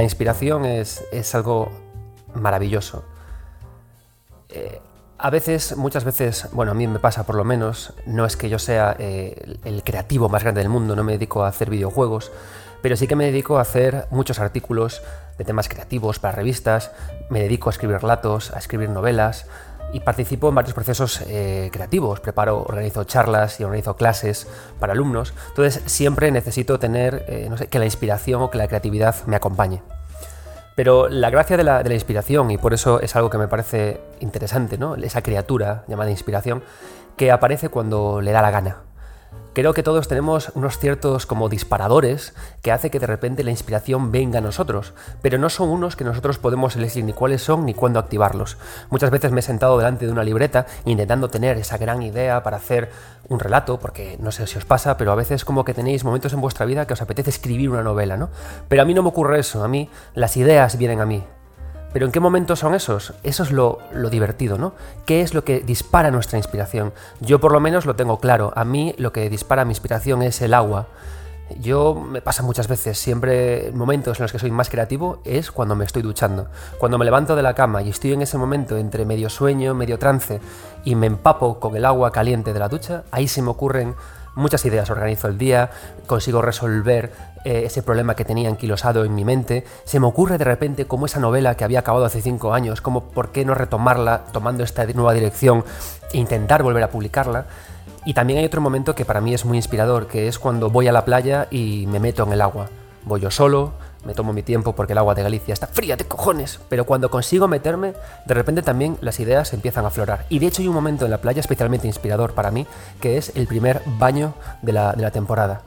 La inspiración es, algo maravilloso. Eh, a veces, muchas veces, bueno, a mí me pasa por lo menos, no es que yo sea eh, el creativo más grande del mundo, no me dedico a hacer videojuegos, pero sí que me dedico a hacer muchos artículos de temas creativos para revistas, me dedico a escribir relatos, a escribir novelas, y participo en varios procesos eh, creativos. Preparo, organizo charlas y organizo clases para alumnos. Entonces siempre necesito tener, eh, no sé, que la inspiración o que la creatividad me acompañe. Pero la gracia de la, de la, inspiración, y por eso es algo que me parece interesante, ¿no? esa criatura llamada inspiración, que aparece cuando le da la gana. Creo que todos tenemos unos ciertos como disparadores que hace que de repente la inspiración venga a nosotros, pero no son unos que nosotros podemos elegir ni cuáles son ni cuándo activarlos. Muchas veces me he sentado delante de una libreta intentando tener esa gran idea para hacer un relato, porque no sé si os pasa, pero a veces como que tenéis momentos en vuestra vida que os apetece escribir una novela, ¿no? Pero a mí no me ocurre eso, a mí las ideas vienen a mí, pero ¿en qué momentos son esos? Eso es lo, divertido, ¿no? ¿Qué es lo que dispara nuestra inspiración? Yo por lo menos lo tengo claro. A mí lo que dispara mi inspiración es el agua. Yo me pasa muchas veces, siempre momentos en los que soy más creativo es cuando me estoy duchando. Cuando me levanto de la cama y estoy en ese momento entre medio sueño, medio trance y me empapo con el agua caliente de la ducha, ahí se me ocurren muchas ideas, organizo el día, consigo resolver eh, ese problema que tenía anquilosado en mi mente, se me ocurre de repente como esa novela que había acabado hace cinco años, como por qué no retomarla tomando esta nueva dirección e intentar volver a publicarla. Y también hay otro momento que para mí es muy inspirador, que es cuando voy a la playa y me meto en el agua. Voy yo solo, me tomo mi tiempo porque el agua de Galicia está fría de cojones, pero cuando consigo meterme, de repente también las ideas empiezan a aflorar. Y de hecho hay un momento en la playa especialmente inspirador para mí, que es el primer baño de la, temporada.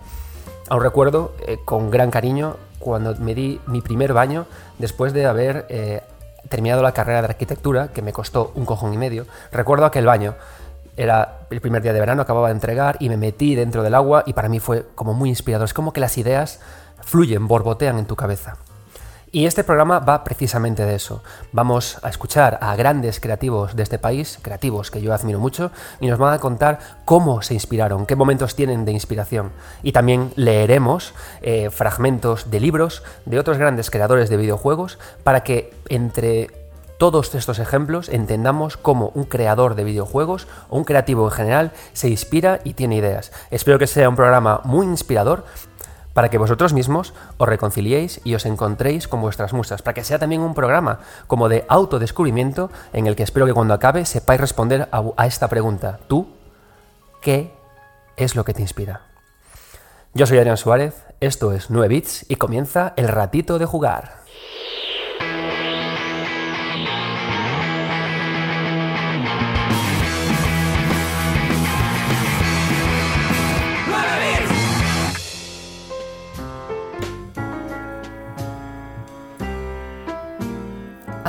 Aún recuerdo eh, con gran cariño cuando me di mi primer baño después de haber eh, terminado la carrera de arquitectura, que me costó un cojón y medio. Recuerdo aquel baño. Era el primer día de verano, acababa de entregar y me metí dentro del agua y para mí fue como muy inspirador. Es como que las ideas fluyen, borbotean en tu cabeza. Y este programa va precisamente de eso. Vamos a escuchar a grandes creativos de este país, creativos que yo admiro mucho, y nos van a contar cómo se inspiraron, qué momentos tienen de inspiración. Y también leeremos eh, fragmentos de libros de otros grandes creadores de videojuegos para que entre todos estos ejemplos entendamos cómo un creador de videojuegos o un creativo en general se inspira y tiene ideas. Espero que sea un programa muy inspirador para que vosotros mismos os reconciliéis y os encontréis con vuestras musas, para que sea también un programa como de autodescubrimiento en el que espero que cuando acabe sepáis responder a, esta pregunta. ¿Tú qué es lo que te inspira? Yo soy Adrián Suárez, esto es 9 Bits y comienza el ratito de jugar.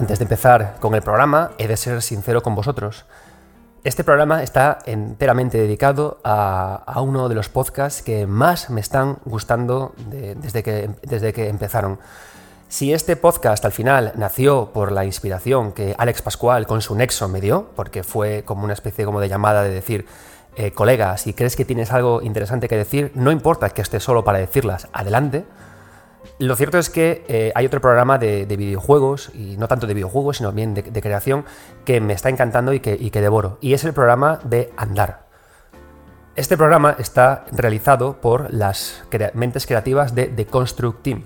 Antes de empezar con el programa, he de ser sincero con vosotros. Este programa está enteramente dedicado a, uno de los podcasts que más me están gustando desde, que, desde que empezaron. Si este podcast al final nació por la inspiración que Alex Pascual con su Nexo me dio, porque fue como una especie como de llamada de decir, eh, colega, si crees que tienes algo interesante que decir, no importa que esté solo para decirlas, adelante, lo cierto es que eh, hay otro programa de, videojuegos, y no tanto de videojuegos, sino bien de, creación, que me está encantando y que, devoro. Y es el programa de Andar. Este programa está realizado por las mentes creativas de The Construct Team.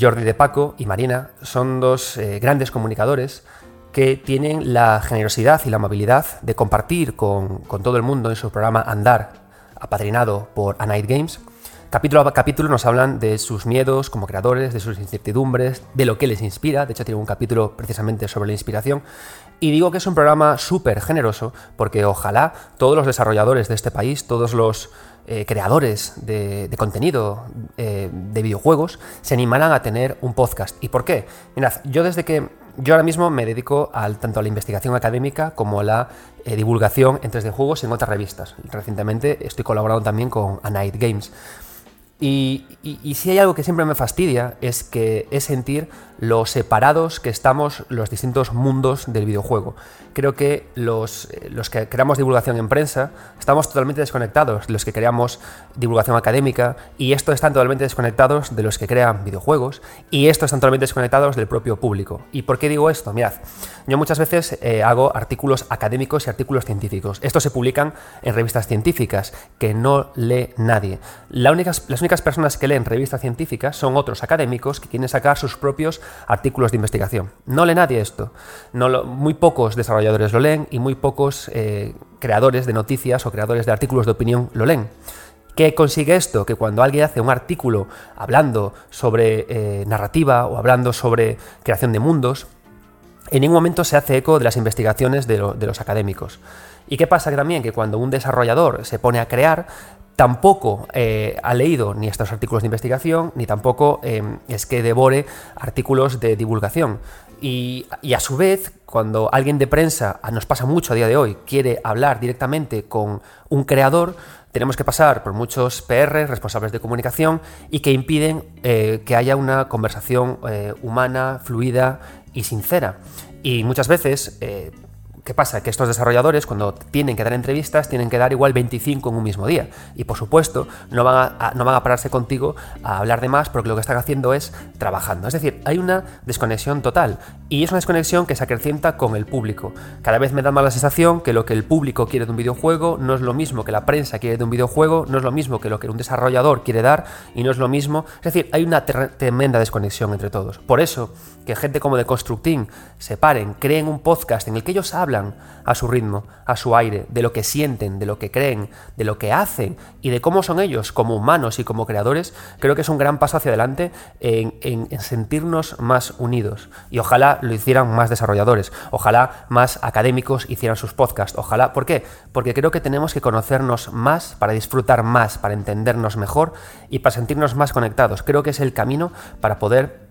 Jordi de Paco y Marina son dos eh, grandes comunicadores que tienen la generosidad y la amabilidad de compartir con, con todo el mundo en su programa Andar, apadrinado por A Night Games, Capítulo a capítulo nos hablan de sus miedos como creadores, de sus incertidumbres, de lo que les inspira. De hecho, tiene un capítulo precisamente sobre la inspiración. Y digo que es un programa súper generoso porque ojalá todos los desarrolladores de este país, todos los eh, creadores de, contenido eh, de videojuegos se animaran a tener un podcast. ¿Y por qué? Mirad, yo desde que yo ahora mismo me dedico tanto a la investigación académica como a la eh, divulgación en 3D juegos en otras revistas. Recientemente estoy colaborando también con A Night Games. Y, y, si hay algo que siempre me fastidia es que es sentir lo separados que estamos los distintos mundos del videojuego. Creo que los, eh, los, que creamos divulgación en prensa estamos totalmente desconectados de los que creamos divulgación académica y estos están totalmente desconectados de los que crean videojuegos y estos están totalmente desconectados del propio público. ¿Y por qué digo esto? Mirad, yo muchas veces eh, hago artículos académicos y artículos científicos. Estos se publican en revistas científicas que no lee nadie. las únicas personas que leen revistas científicas son otros académicos que quieren sacar sus propios artículos de investigación. No lee nadie esto. No muy pocos desarrolladores lo leen y muy pocos eh, creadores de noticias o creadores de artículos de opinión lo leen. ¿Qué consigue esto? Que cuando alguien hace un artículo hablando sobre eh, narrativa o hablando sobre creación de mundos, en ningún momento se hace eco de las investigaciones de, los académicos. ¿Y qué pasa también? Que cuando un desarrollador se pone a crear, tampoco eh, ha leído ni estos artículos de investigación, ni tampoco em, es que devore artículos de divulgación. Y, a su vez, cuando alguien de prensa, nos pasa mucho a día de hoy, quiere hablar directamente con un creador, tenemos que pasar por muchos PR, responsables de comunicación, y que impiden eh, que haya una conversación eh, humana, fluida y sincera. Y muchas veces ¿Qué pasa? Que estos desarrolladores, cuando tienen que dar entrevistas, tienen que dar igual 25 en un mismo día. Y por supuesto, no van a, no van a pararse contigo a hablar de más porque lo que están haciendo es trabajando. Es decir, hay una desconexión total. Y es una desconexión que se acrecienta con el público. Cada vez me da más la sensación que lo que el público quiere de un videojuego no es lo mismo que la prensa quiere de un videojuego, no es lo mismo que lo que un desarrollador quiere dar y no es lo mismo. Es decir, hay una tremenda desconexión entre todos. Por eso, que gente como de Constructing se paren, creen un podcast en el que ellos hablan a su ritmo, a su aire, de lo que sienten, de lo que creen, de lo que hacen y de cómo son ellos como humanos y como creadores, creo que es un gran paso hacia adelante en, en sentirnos más unidos. Y ojalá lo hicieran más desarrolladores, ojalá más académicos hicieran sus podcasts, ojalá. ¿Por qué? Porque creo que tenemos que conocernos más para disfrutar más, para entendernos mejor y para sentirnos más conectados. Creo que es el camino para poder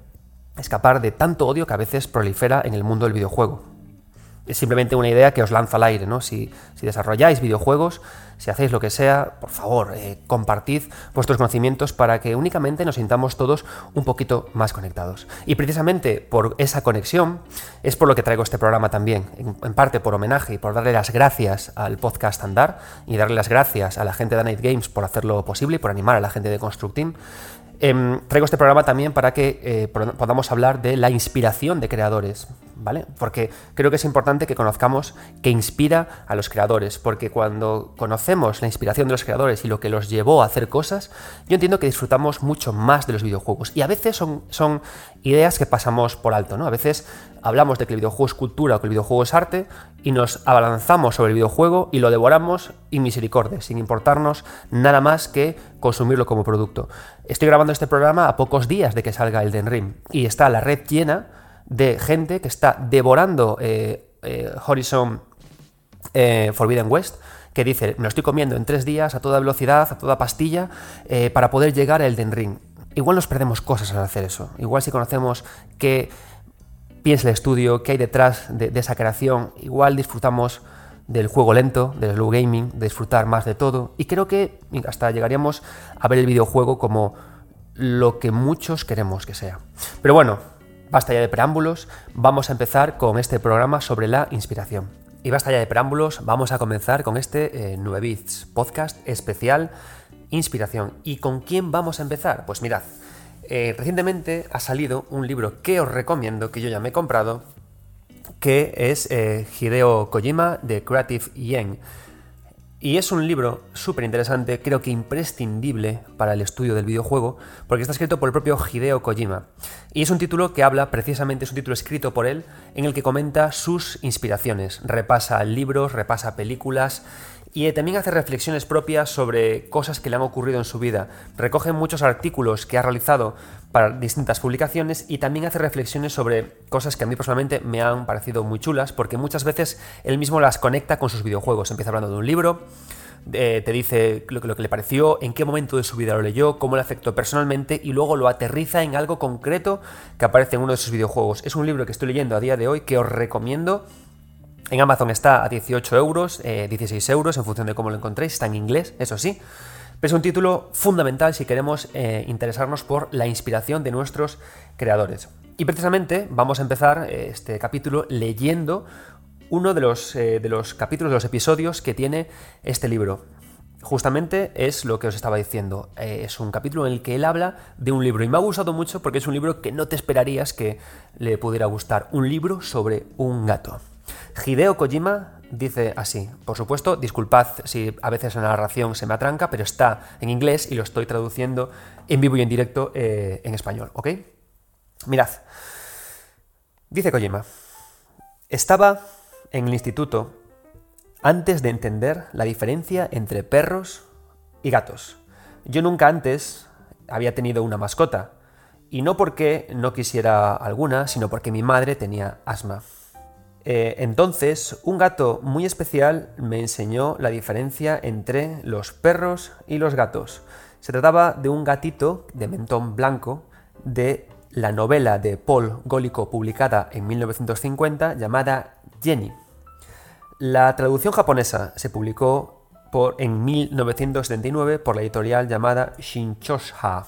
escapar de tanto odio que a veces prolifera en el mundo del videojuego. Es simplemente una idea que os lanza al aire, ¿no? Si, desarrolláis videojuegos, si hacéis lo que sea, por favor, eh, compartid vuestros conocimientos para que únicamente nos sintamos todos un poquito más conectados. Y precisamente por esa conexión es por lo que traigo este programa también, en, parte por homenaje y por darle las gracias al podcast Andar y darle las gracias a la gente de Night Games por hacerlo posible y por animar a la gente de Constructing. Em, traigo este programa también para que eh, podamos hablar de la inspiración de creadores, ¿vale? Porque creo que es importante que conozcamos qué inspira a los creadores, porque cuando conocemos la inspiración de los creadores y lo que los llevó a hacer cosas, yo entiendo que disfrutamos mucho más de los videojuegos. Y a veces son, son ideas que pasamos por alto, ¿no? A veces hablamos de que el videojuego es cultura o que el videojuego es arte y nos abalanzamos sobre el videojuego y lo devoramos y misericordia, sin importarnos nada más que consumirlo como producto. Estoy grabando este programa a pocos días de que salga el Den Ring y está la red llena de gente que está devorando eh, eh, Horizon eh, Forbidden West que dice, me lo estoy comiendo en tres días a toda velocidad, a toda pastilla, para poder llegar al Den Ring. Igual nos perdemos cosas al hacer eso. Igual si conocemos que piensa el estudio, qué hay detrás de, esa creación. Igual disfrutamos del juego lento, del slow gaming, de disfrutar más de todo. Y creo que hasta llegaríamos a ver el videojuego como lo que muchos queremos que sea. Pero bueno, basta ya de preámbulos, vamos a empezar con este programa sobre la inspiración. Y basta ya de preámbulos, vamos a comenzar con este 9 eh, Bits podcast especial Inspiración. ¿Y con quién vamos a empezar? Pues mirad, eh, recientemente ha salido un libro que os recomiendo, que yo ya me he comprado, que es eh, Hideo Kojima de Creative Yen. Y es un libro súper interesante, creo que imprescindible para el estudio del videojuego, porque está escrito por el propio Hideo Kojima. Y es un título que habla, precisamente es un título escrito por él, en el que comenta sus inspiraciones. Repasa libros, repasa películas y también hace reflexiones propias sobre cosas que le han ocurrido en su vida. Recoge muchos artículos que ha realizado para distintas publicaciones y también hace reflexiones sobre cosas que a mí personalmente me han parecido muy chulas porque muchas veces él mismo las conecta con sus videojuegos. Empieza hablando de un libro, eh, te dice lo, lo, que le pareció, en qué momento de su vida lo leyó, cómo le afectó personalmente y luego lo aterriza en algo concreto que aparece en uno de sus videojuegos. Es un libro que estoy leyendo a día de hoy que os recomiendo en Amazon está a 18 euros, 16 eh, euros en función de cómo lo encontréis, está en inglés, eso sí. Pero es un título fundamental si queremos eh, interesarnos por la inspiración de nuestros creadores. Y precisamente vamos a empezar eh, este capítulo leyendo uno de los, de los capítulos, de los episodios que tiene este libro. Justamente es lo que os estaba diciendo. es un capítulo en el que él habla de un libro. Y me ha gustado mucho porque es un libro que no te esperarías que le pudiera gustar. Un libro sobre un gato. Hideo Kojima dice así. Por supuesto, disculpad si a veces la narración se me atranca, pero está en inglés y lo estoy traduciendo en vivo y en directo eh, en español, ¿ok? Mirad. Dice Kojima. Estaba en el instituto antes de entender la diferencia entre perros y gatos. Yo nunca antes había tenido una mascota. Y no porque no quisiera alguna, sino porque mi madre tenía asma. Eh, entonces, un gato muy especial me enseñó la diferencia entre los perros y los gatos. Se trataba de un gatito de mentón blanco de la novela de Paul Gólico publicada en 1950 llamada Jenny. La traducción japonesa se publicó por, en 1979 por la editorial llamada Shinchosha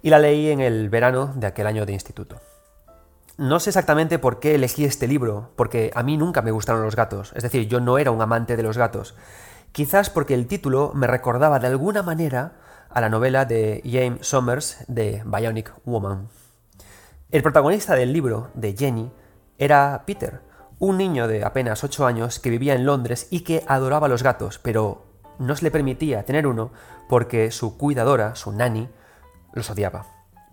y la leí en el verano de aquel año de instituto. No sé exactamente por qué elegí este libro, porque a mí nunca me gustaron los gatos, es decir, yo no era un amante de los gatos. Quizás porque el título me recordaba de alguna manera a la novela de James Summers de Bionic Woman. El protagonista del libro, de Jenny, era Peter, un niño de apenas 8 años que vivía en Londres y que adoraba los gatos, pero no se le permitía tener uno porque su cuidadora, su nanny, los odiaba.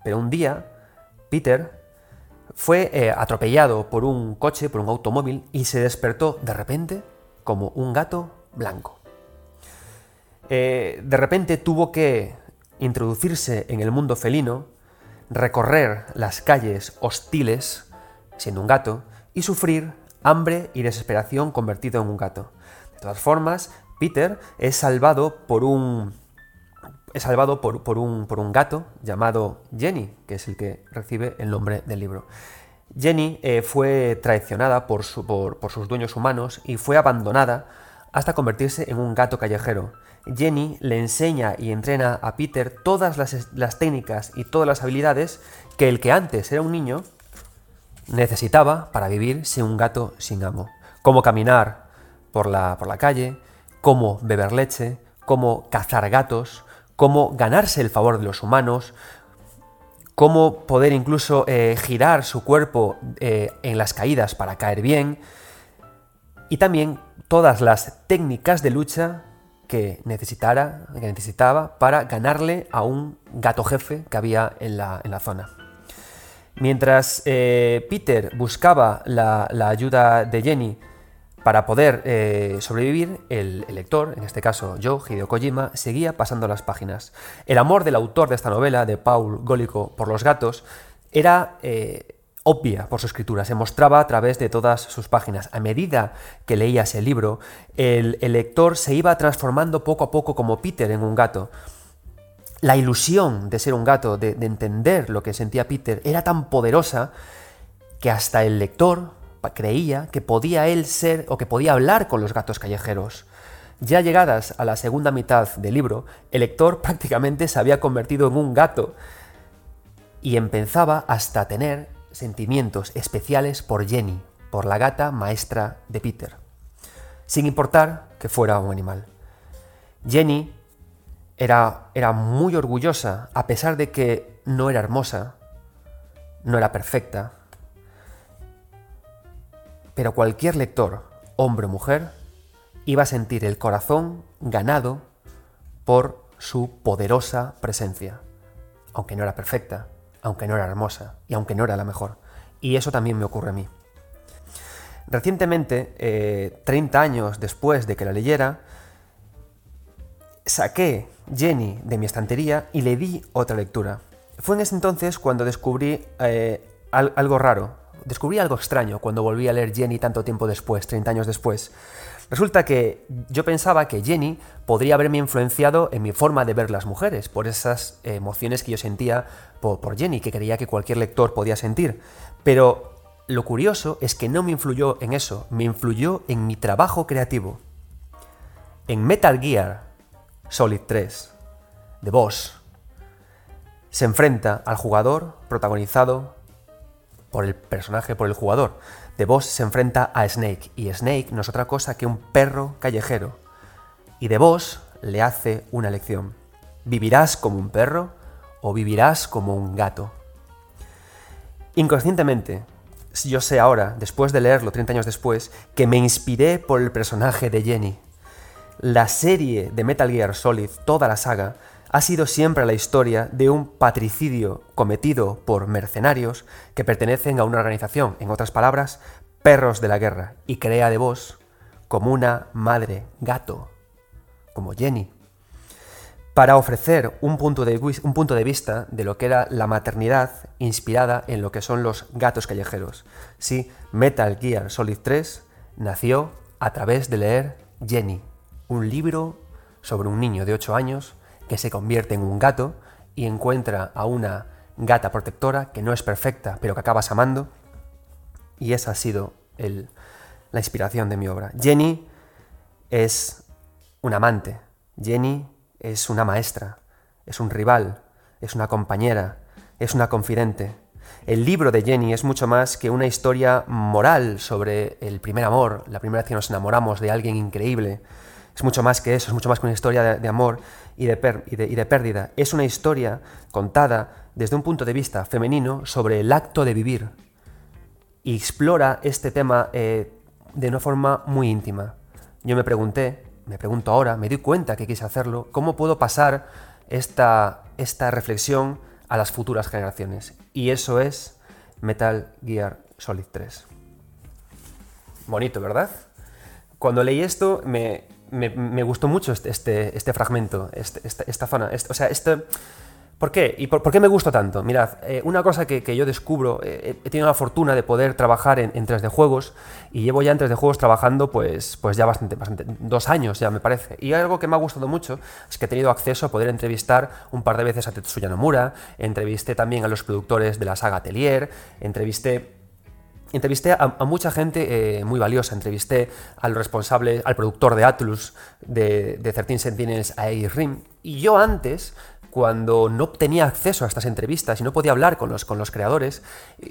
Pero un día, Peter fue eh, atropellado por un coche, por un automóvil, y se despertó de repente como un gato blanco. Eh, de repente tuvo que introducirse en el mundo felino, recorrer las calles hostiles, siendo un gato, y sufrir hambre y desesperación convertido en un gato. De todas formas, Peter es salvado por un es salvado por, un, por, un, gato llamado Jenny, que es el que recibe el nombre del libro. Jenny eh, fue traicionada por, por, sus dueños humanos y fue abandonada hasta convertirse en un gato callejero. Jenny le enseña y entrena a Peter todas las, las técnicas y todas las habilidades que el que antes era un niño necesitaba para vivir sin un gato sin amo. Cómo caminar por la, por la calle, cómo beber leche, cómo cazar gatos, cómo ganarse el favor de los humanos, cómo poder incluso eh, girar su cuerpo eh, en las caídas para caer bien, y también todas las técnicas de lucha que, necesitara, que necesitaba para ganarle a un gato jefe que había en la, zona. Mientras eh, Peter buscaba la, la ayuda de Jenny para poder eh, sobrevivir, el, lector, en este caso yo, Hideo Kojima, seguía pasando las páginas. El amor del autor de esta novela, de Paul Gólico, por los gatos, era eh, obvia por su escritura, se mostraba a través de todas sus páginas. A medida que leías el libro, el, lector se iba transformando poco a poco como Peter en un gato. La ilusión de ser un gato, de entender lo que sentía Peter, era tan poderosa que hasta el lector creía que podía él ser o que podía hablar con los gatos callejeros. Ya llegadas a la segunda mitad del libro, el lector prácticamente se había convertido en un gato y empezaba hasta tener sentimientos especiales por Jenny, por la gata maestra de Peter, sin importar que fuera un animal. Jenny era, era muy orgullosa, a pesar de que no era hermosa, no era perfecta, pero cualquier lector, hombre o mujer, iba a sentir el corazón ganado por su poderosa presencia, aunque no era perfecta, aunque no era hermosa y aunque no era la mejor. Y eso también me ocurre a mí. Recientemente, 30 eh, años después de que la leyera, saqué Jenny de mi estantería y le di otra lectura. Fue en ese entonces cuando descubrí eh, algo raro, descubrí algo extraño cuando volví a leer Jenny tanto tiempo después, 30 años después. Resulta que yo pensaba que Jenny podría haberme influenciado en mi forma de ver las mujeres, por esas emociones que yo sentía por, Jenny, que creía que cualquier lector podía sentir. Pero lo curioso es que no me influyó en eso, me influyó en mi trabajo creativo. En Metal Gear Solid 3, The Boss, se enfrenta al jugador protagonizado por el personaje, por el jugador. The Boss se enfrenta a Snake y Snake no es otra cosa que un perro callejero. Y The Boss le hace una lección. ¿Vivirás como un perro o vivirás como un gato? Inconscientemente, yo sé ahora, después de leerlo 30 años después, que me inspiré por el personaje de Jenny. La serie de Metal Gear Solid, toda la saga, ha sido siempre la historia de un patricidio cometido por mercenarios que pertenecen a una organización, en otras palabras, perros de la guerra, y crea de vos como una madre gato, como Jenny, para ofrecer un punto, de, un punto de vista de lo que era la maternidad inspirada en lo que son los gatos callejeros. Sí, Metal Gear Solid 3 nació a través de leer Jenny, un libro sobre un niño de 8 años que se convierte en un gato y encuentra a una gata protectora que no es perfecta, pero que acabas amando. Y esa ha sido la inspiración de mi obra. Jenny es un amante, Jenny es una maestra, es un rival, es una compañera, es una confidente. El libro de Jenny es mucho más que una historia moral sobre el primer amor, la primera vez que nos enamoramos de alguien increíble. Es mucho más que eso, es mucho más que una historia de, amor y de, y de, pérdida. Es una historia contada desde un punto de vista femenino sobre el acto de vivir. Y explora este tema eh, de una forma muy íntima. Yo me pregunté, me pregunto ahora, me di cuenta que quise hacerlo, ¿cómo puedo pasar esta, esta reflexión a las futuras generaciones? Y eso es Metal Gear Solid 3. Bonito, ¿verdad? Cuando leí esto me, me, gustó mucho este, este, este fragmento, este, esta, zona. o sea, este, ¿Por qué? ¿Y por, qué me gusta tanto? Mirad, eh, una cosa que, yo descubro, eh, he tenido la fortuna de poder trabajar en, 3D Juegos y llevo ya en 3D Juegos trabajando pues, pues ya bastante, bastante, dos años ya me parece. Y algo que me ha gustado mucho es que he tenido acceso a poder entrevistar un par de veces a Tetsuya Nomura, entrevisté también a los productores de la saga Atelier, entrevisté Entrevisté a, mucha gente eh, muy valiosa. Entrevisté al responsable, al productor de Atlus, de, de 13 Sentinels, a Rim. Y yo antes, cuando no tenía acceso a estas entrevistas y no podía hablar con los, con los creadores,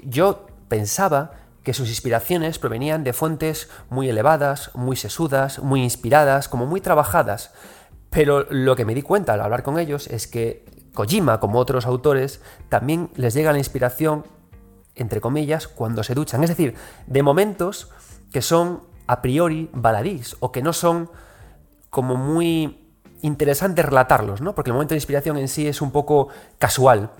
yo pensaba que sus inspiraciones provenían de fuentes muy elevadas, muy sesudas, muy inspiradas, como muy trabajadas. Pero lo que me di cuenta al hablar con ellos es que Kojima, como otros autores, también les llega la inspiración entre comillas, cuando se duchan. Es decir, de momentos que son a priori baladís o que no son como muy interesantes relatarlos, ¿no? Porque el momento de inspiración en sí es un poco casual.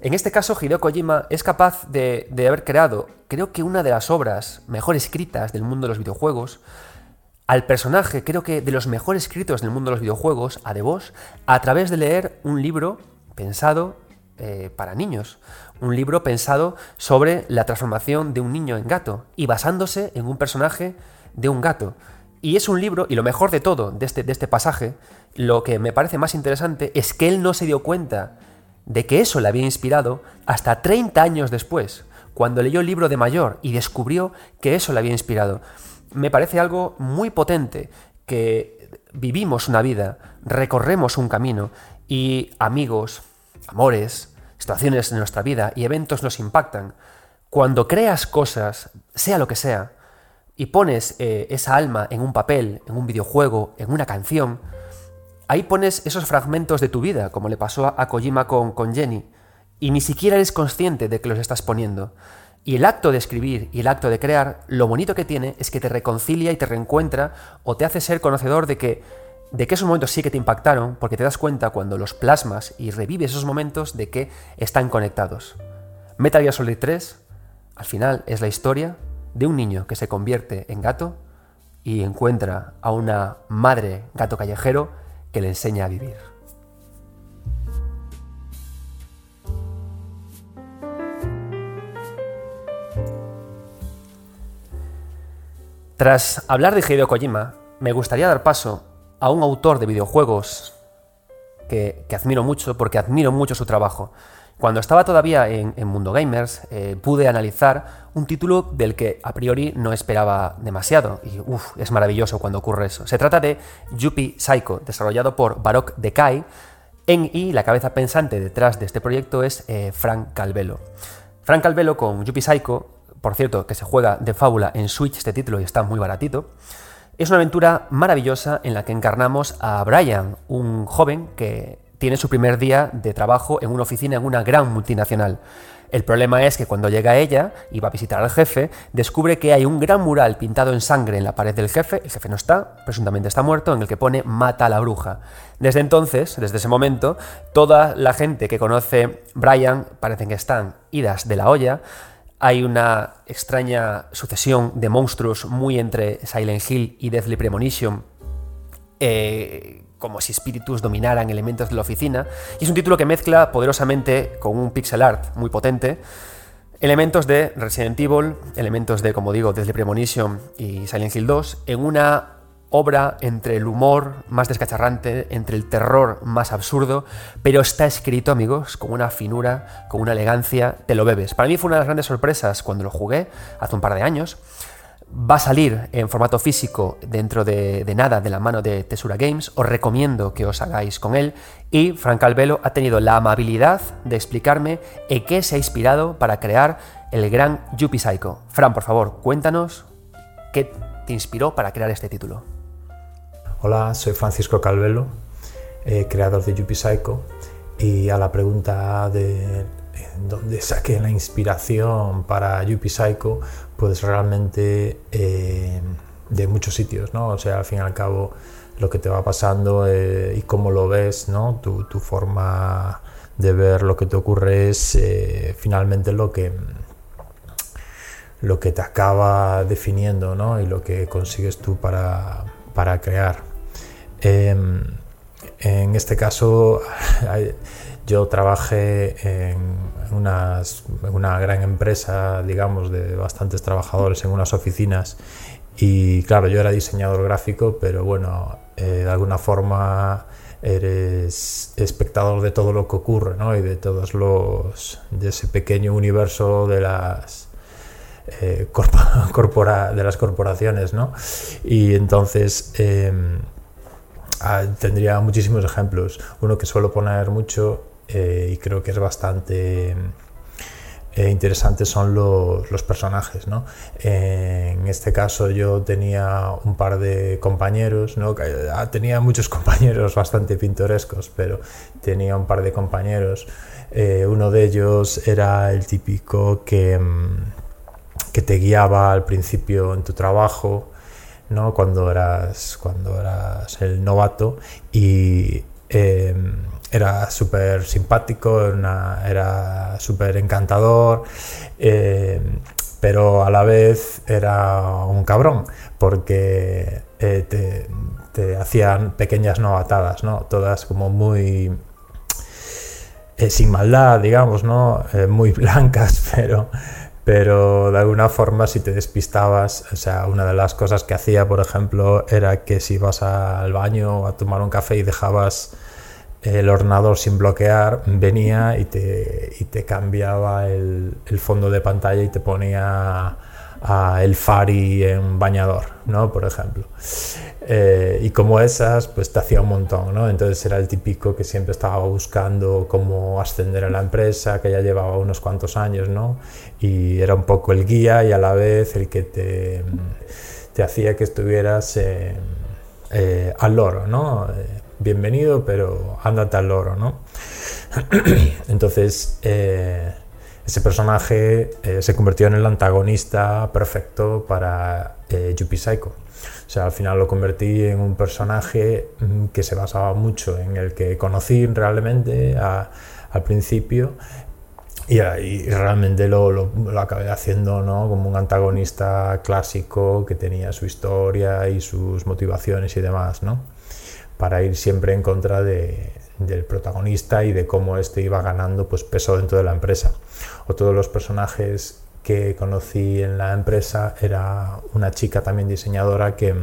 En este caso, Hideo es capaz de, haber creado, creo que una de las obras mejor escritas del mundo de los videojuegos, al personaje, creo que de los mejor escritos del mundo de los videojuegos, a De Vos, a través de leer un libro pensado eh, para niños. Un libro pensado sobre la transformación de un niño en gato y basándose en un personaje de un gato. Y es un libro, y lo mejor de todo de este, de este pasaje, lo que me parece más interesante es que él no se dio cuenta de que eso le había inspirado hasta 30 años después, cuando leyó el libro de mayor y descubrió que eso le había inspirado. Me parece algo muy potente que vivimos una vida, recorremos un camino y amigos, amores, situaciones en nuestra vida y eventos nos impactan, cuando creas cosas, sea lo que sea, y pones eh, esa alma en un papel, en un videojuego, en una canción, ahí pones esos fragmentos de tu vida, como le pasó a, Kojima con, con Jenny, y ni siquiera eres consciente de que los estás poniendo. Y el acto de escribir y el acto de crear, lo bonito que tiene es que te reconcilia y te reencuentra o te hace ser conocedor de que de que esos momentos sí que te impactaron, porque te das cuenta cuando los plasmas y revives esos momentos de que están conectados. Metal Gear Solid 3, al final, es la historia de un niño que se convierte en gato y encuentra a una madre gato callejero que le enseña a vivir. Tras hablar de Hideo Kojima, me gustaría dar paso a un autor de videojuegos que, admiro mucho porque admiro mucho su trabajo. Cuando estaba todavía en, Mundo Gamers, eh, pude analizar un título del que a priori no esperaba demasiado. Y uff, es maravilloso cuando ocurre eso. Se trata de Yuppie Psycho, desarrollado por Barok Dekai. En, y la cabeza pensante detrás de este proyecto es eh, Frank Calvelo. Frank Calvelo con Yuppie Psycho, por cierto, que se juega de fábula en Switch este título y está muy baratito, es una aventura maravillosa en la que encarnamos a Brian, un joven que tiene su primer día de trabajo en una oficina en una gran multinacional. El problema es que cuando llega ella y va a visitar al jefe, descubre que hay un gran mural pintado en sangre en la pared del jefe, el jefe no está, presuntamente está muerto, en el que pone mata a la bruja. Desde entonces, desde ese momento, toda la gente que conoce Brian parecen que están idas de la olla. Hay una extraña sucesión de monstruos muy entre Silent Hill y Deathly Premonition. Eh, como si espíritus dominaran elementos de la oficina, y es un título que mezcla poderosamente con un pixel art muy potente, elementos de Resident Evil, elementos de, como digo, desde Premonition y Silent Hill 2, en una obra entre el humor más descacharrante, entre el terror más absurdo, pero está escrito, amigos, con una finura, con una elegancia, te lo bebes. Para mí fue una de las grandes sorpresas cuando lo jugué, hace un par de años, Va a salir en formato físico dentro de, nada de la mano de Tesura Games. Os recomiendo que os hagáis con él. Y Frank Albelo ha tenido la amabilidad de explicarme en qué se ha inspirado para crear el gran Yuppie Psycho. Fran, por favor, cuéntanos qué te inspiró para crear este título. Hola, soy Francisco Calvelo, eh, creador de Yuppie Psycho. Y a la pregunta de donde saqué la inspiración para Yuppie Psycho, pues realmente eh, de muchos sitios, ¿no? O sea, al fin y al cabo, lo que te va pasando eh, y cómo lo ves, ¿no? Tu, forma de ver lo que te ocurre es eh, finalmente lo que, lo que te acaba definiendo, ¿no? Y lo que consigues tú para, para crear. Em, en este caso, yo trabajé en una gran empresa, digamos, de bastantes trabajadores en unas oficinas y claro, yo era diseñador gráfico, pero bueno, eh, de alguna forma eres espectador de todo lo que ocurre, ¿no? Y de todos los, de ese pequeño universo de las, eh, de las corporaciones, ¿no? Y entonces em, ah, tendría muchísimos ejemplos. Uno que suelo poner mucho eh, y creo que es bastante eh, interesante son los, personajes. ¿no? en este caso yo tenía un par de compañeros, ¿no? Ah, tenía muchos compañeros bastante pintorescos, pero tenía un par de compañeros. Eh, uno de ellos era el típico que, mm, que te guiaba al principio en tu trabajo, ¿no? cuando, eras, cuando eras el novato y em, era súper simpático, era súper encantador, eh, pero a la vez era un cabrón, porque eh, te, hacían pequeñas novatadas, ¿no? Todas como muy... Eh, sin maldad, digamos, ¿no? muy blancas, pero, pero de alguna forma si te despistabas, o sea, una de las cosas que hacía, por ejemplo, era que si vas al baño a tomar un café y dejabas el ordenador sin bloquear venía y te, y te cambiaba el, el, fondo de pantalla y te ponía a el Fari en bañador, ¿no? Por ejemplo. Eh, y como esas, pues te hacía un montón, ¿no? Entonces era el típico que siempre estaba buscando cómo ascender a la empresa, que ya llevaba unos cuantos años, ¿no? Y era un poco el guía y a la vez el que te, hacía que estuvieras eh, eh, al loro, ¿no? bienvenido, pero ándate al loro, ¿no? Entonces, eh, ese personaje eh, se convirtió en el antagonista perfecto para eh, Psycho. O sea, al final lo convertí en un personaje mm, que se basaba mucho en el que conocí realmente al principio y, realmente lo, lo, lo, acabé haciendo ¿no? como un antagonista clásico que tenía su historia y sus motivaciones y demás. ¿no? para ir siempre en contra del protagonista y de cómo éste iba ganando pues, peso dentro de la empresa. O todos los personajes que conocí en la empresa era una chica también diseñadora que,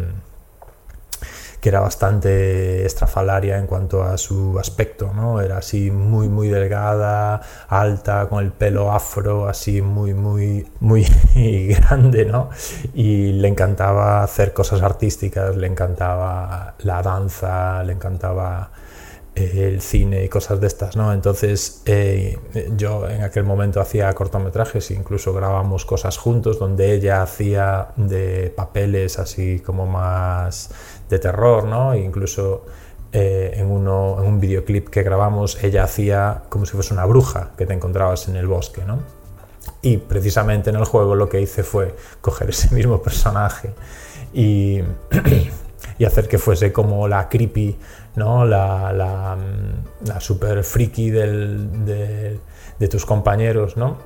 que era bastante estrafalaria en cuanto a su aspecto, ¿no? Era así muy, muy delgada, alta, con el pelo afro, así muy, muy, muy grande, ¿no? Y le encantaba hacer cosas artísticas, le encantaba la danza, le encantaba el cine y cosas de estas, ¿no? Entonces eh, yo en aquel momento hacía cortometrajes, incluso grabamos cosas juntos, donde ella hacía de papeles así como más de terror, ¿no? E incluso eh, en, uno, en un videoclip que grabamos ella hacía como si fuese una bruja que te encontrabas en el bosque, ¿no? Y precisamente en el juego lo que hice fue coger ese mismo personaje y, y hacer que fuese como la creepy ¿no? la, super friki de, tus compañeros ¿no?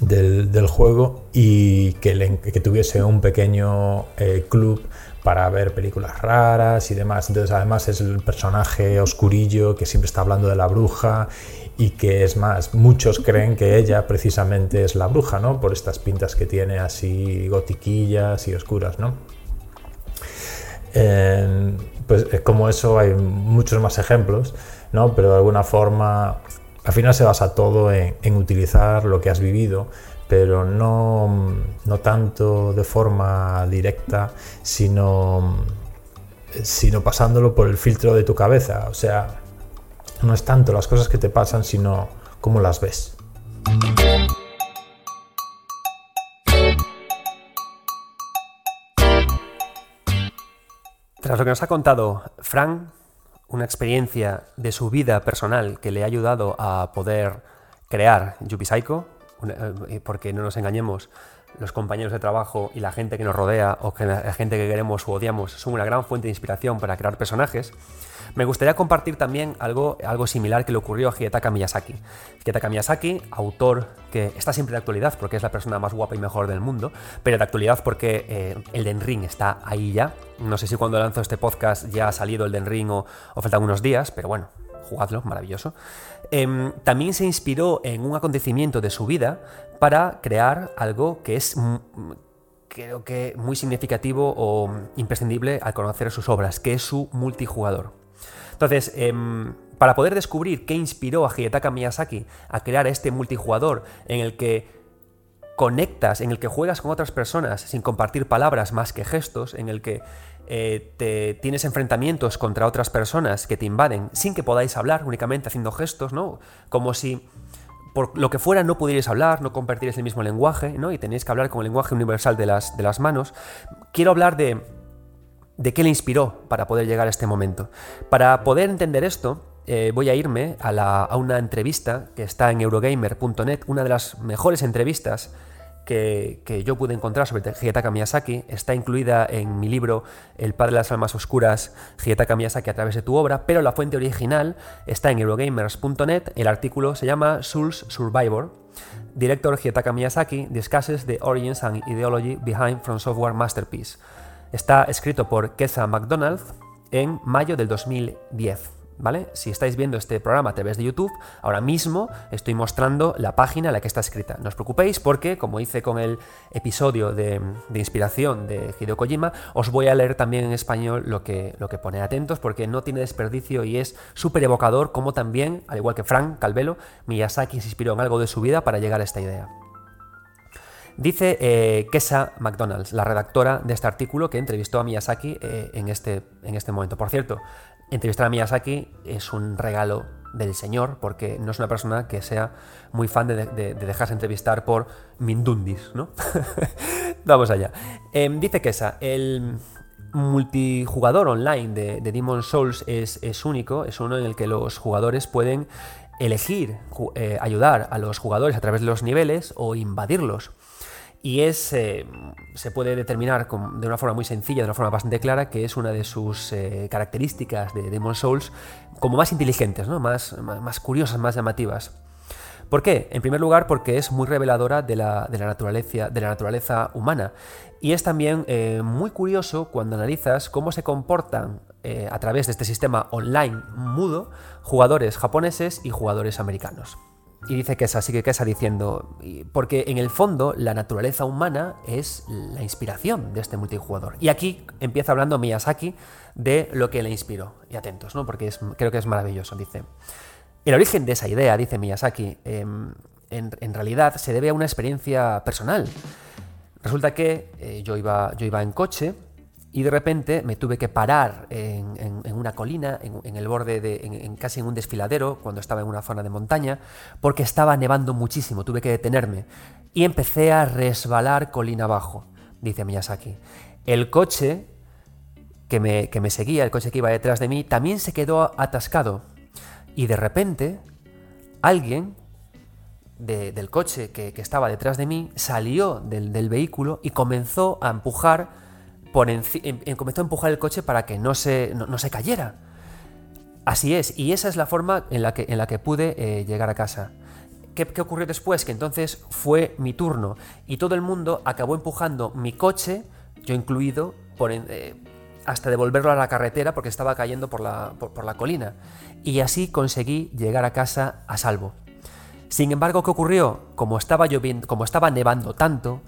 del, juego y que, tuviese un pequeño eh, club para ver películas raras y demás. Entonces además es el personaje oscurillo que siempre está hablando de la bruja y que es más, muchos creen que ella precisamente es la bruja, ¿no? Por estas pintas que tiene así gotiquillas y oscuras, ¿no? Pues eh, como eso hay muchos más ejemplos, ¿no? pero de alguna forma al final se basa todo en, utilizar lo que has vivido, pero no, no, tanto de forma directa, sino, sino pasándolo por el filtro de tu cabeza. O sea, no es tanto las cosas que te pasan, sino cómo las ves. Tras lo que nos ha contado Frank, una experiencia de su vida personal que le ha ayudado a poder crear Yuppie Psycho, eh, porque no nos engañemos, los compañeros de trabajo y la gente que nos rodea o la gente que queremos o odiamos son una gran fuente de inspiración para crear personajes. Me gustaría compartir también algo, algo similar que le ocurrió a Hidetaka Miyazaki. Hidetaka Miyazaki, autor que está siempre de actualidad porque es la persona más guapa y mejor del mundo, pero de actualidad porque eh, el Den Ring está ahí ya. No sé si cuando lanzo este podcast ya ha salido el Den Ring o, faltan unos días, pero bueno, jugadlo, maravilloso. Em, también se inspiró en un acontecimiento de su vida para crear algo que es creo que muy significativo o imprescindible al conocer sus obras, que es su multijugador. Entonces, em, para poder descubrir qué inspiró a Hidetaka Miyazaki a crear este multijugador en el que conectas, en el que juegas con otras personas sin compartir palabras más que gestos, en el que eh, te tienes enfrentamientos contra otras personas que te invaden sin que podáis hablar, únicamente haciendo gestos, ¿no? Como si por lo que fuera no pudierais hablar, no compartierais el mismo lenguaje, ¿no? Y tenéis que hablar con el lenguaje universal de las, de las manos. Quiero hablar de de qué le inspiró para poder llegar a este momento. Para poder entender esto, eh, voy a irme a, una entrevista que está en Eurogamer.net, una de las mejores entrevistas que, yo pude encontrar sobre Hidetaka Miyazaki. Está incluida en mi libro El padre de las almas oscuras, Hidetaka Miyazaki a través de tu obra, pero la fuente original está en Eurogamers.net. El artículo se llama Souls Survivor. Director Hidetaka Miyazaki discusses the origins and ideology behind From Software Masterpiece. Está escrito por Keza McDonald en mayo del 2010. ¿Vale? Si estáis viendo este programa a través de YouTube, ahora mismo estoy mostrando la página en la que está escrita. No os preocupéis porque, como hice con el episodio de, inspiración de Hideo Kojima, os voy a leer también en español lo que, lo que pone. Atentos porque no tiene desperdicio y es súper evocador como también, al igual que Frank Calvelo, Miyazaki se inspiró en algo de su vida para llegar a esta idea. Dice eh, Kesa McDonald's, la redactora de este artículo que entrevistó a Miyazaki eh, en, este, en este momento. Por cierto, entrevistar a Miyazaki es un regalo del señor porque no es una persona que sea muy fan de, dejarse entrevistar por Mindundis, ¿no? Vamos allá. Em, dice Kesa, el multijugador online de, de Demon Souls es, es, único, es uno en el que los jugadores pueden elegir eh, ayudar a los jugadores a través de los niveles o invadirlos y es, eh, se puede determinar de una forma muy sencilla, de una forma bastante clara, que es una de sus eh, características de Demon Souls como más inteligentes, ¿no? más, más, curiosas, más llamativas. ¿Por qué? En primer lugar, porque es muy reveladora de la, de la, naturaleza, de la naturaleza, humana. Y es también eh, muy curioso cuando analizas cómo se comportan a través de este sistema online mudo jugadores japoneses y jugadores americanos. Y dice que es así que Kesa diciendo, porque en el fondo la naturaleza humana es la inspiración de este multijugador. Y aquí empieza hablando Miyazaki de lo que le inspiró. Y atentos, ¿no? Porque creo que es maravilloso. Dice, el origen de esa idea, dice Miyazaki, em, en, realidad se debe a una experiencia personal. Resulta que eh, yo, iba, yo iba en coche y de repente me tuve que parar en, una colina, en, el borde de, casi en un desfiladero, cuando estaba en una zona de montaña, porque estaba nevando muchísimo, tuve que detenerme y empecé a resbalar colina abajo, dice Miyazaki. El coche que me, que me seguía, el coche que iba detrás de mí, también se quedó atascado y de repente alguien del coche que, estaba detrás de mí salió del vehículo y comenzó a empujar por em, em, comenzó a empujar el coche para que no se, no, se cayera. Así es, y esa es la forma en la que, en la que pude eh, llegar a casa. ¿Qué, ocurrió después? Que entonces fue mi turno y todo el mundo acabó empujando mi coche, yo incluido, por, eh, hasta devolverlo a la carretera porque estaba cayendo por la, por la colina. Y así conseguí llegar a casa a salvo. Sin embargo, ¿qué ocurrió? Como estaba lloviendo, como estaba nevando tanto,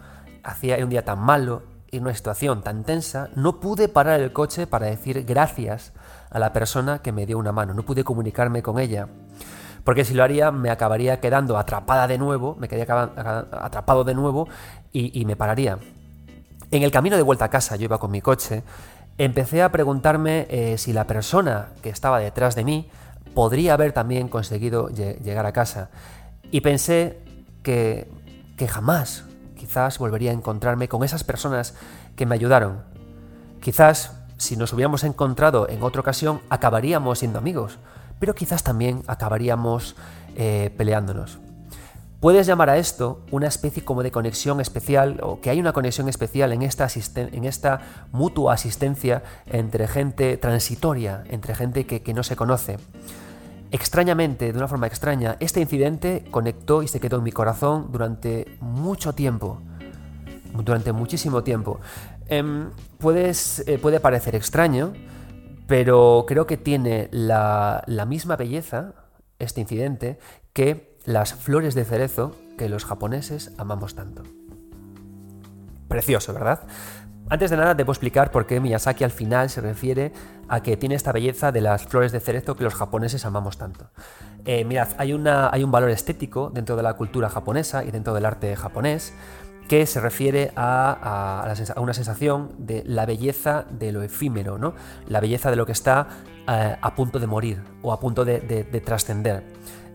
hacía un día tan malo, en una situación tan tensa, no pude parar el coche para decir gracias a la persona que me dio una mano, no pude comunicarme con ella. Porque si lo haría me acabaría quedando atrapada de nuevo, me quedaría atrapado de nuevo y, me pararía. En el camino de vuelta a casa, yo iba con mi coche, empecé a preguntarme eh, si la persona que estaba detrás de mí podría haber también conseguido llegar a casa. Y pensé que, que jamás, quizás volvería a encontrarme con esas personas que me ayudaron. Quizás, si nos hubiéramos encontrado en otra ocasión, acabaríamos siendo amigos, pero quizás también acabaríamos eh, peleándonos. Puedes llamar a esto una especie como de conexión especial o que hay una conexión especial en esta, en esta mutua asistencia entre gente transitoria, entre gente que no se conoce. Extrañamente, de una forma extraña, este incidente conectó y se quedó en mi corazón durante mucho tiempo. Durante muchísimo tiempo. Em, eh, puede parecer extraño, pero creo que tiene la, la misma belleza, este incidente, que las flores de cerezo que los japoneses amamos tanto. Precioso, ¿verdad? Antes de nada, debo explicar por qué Miyazaki al final se refiere a que tiene esta belleza de las flores de cerezo que los japoneses amamos tanto. Eh, mirad, hay, un valor estético dentro de la cultura japonesa y dentro del arte japonés que se refiere a, una sensación de la belleza de lo efímero, ¿no? la belleza de lo que está eh, a punto de morir o a punto de, trascender.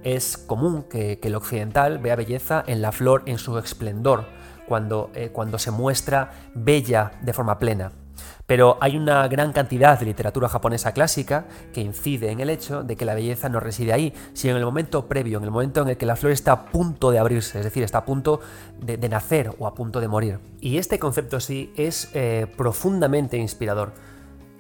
Es común que el occidental vea belleza en la flor en su esplendor, cuando, eh, cuando se muestra bella de forma plena. Pero hay una gran cantidad de literatura japonesa clásica que incide en el hecho de que la belleza no reside ahí, sino en el momento previo, en el momento en el que la flor está a punto de abrirse, es decir, está a punto de, nacer o a punto de morir. Y este concepto sí es eh, profundamente inspirador.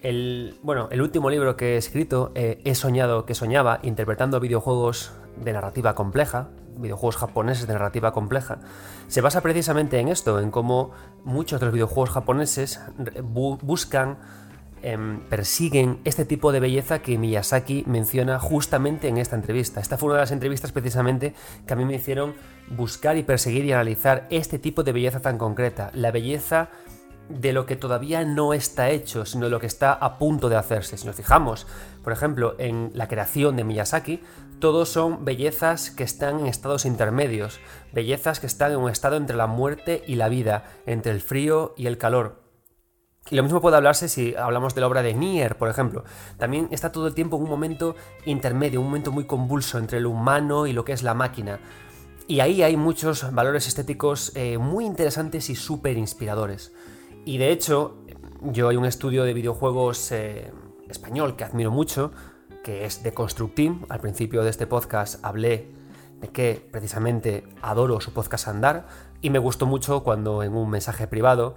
El, bueno, el último libro que he escrito, eh, He soñado que soñaba, interpretando videojuegos de narrativa compleja, videojuegos japoneses de narrativa compleja, se basa precisamente en esto, en cómo muchos de los videojuegos japoneses buscan, em, persiguen este tipo de belleza que Miyazaki menciona justamente en esta entrevista. Esta fue una de las entrevistas precisamente que a mí me hicieron buscar y perseguir y analizar este tipo de belleza tan concreta, la belleza de lo que todavía no está hecho, sino de lo que está a punto de hacerse. Si nos fijamos, por ejemplo, en la creación de Miyazaki, todos son bellezas que están en estados intermedios, bellezas que están en un estado entre la muerte y la vida, entre el frío y el calor. Y lo mismo puede hablarse si hablamos de la obra de Nier, por ejemplo. También está todo el tiempo en un momento intermedio, un momento muy convulso entre lo humano y lo que es la máquina. Y ahí hay muchos valores estéticos eh, muy interesantes y súper inspiradores. Y de hecho, yo hay un estudio de videojuegos eh, español que admiro mucho, que es de Constructeam. Al principio de este podcast hablé de que precisamente adoro su podcast Andar y me gustó mucho cuando en un mensaje privado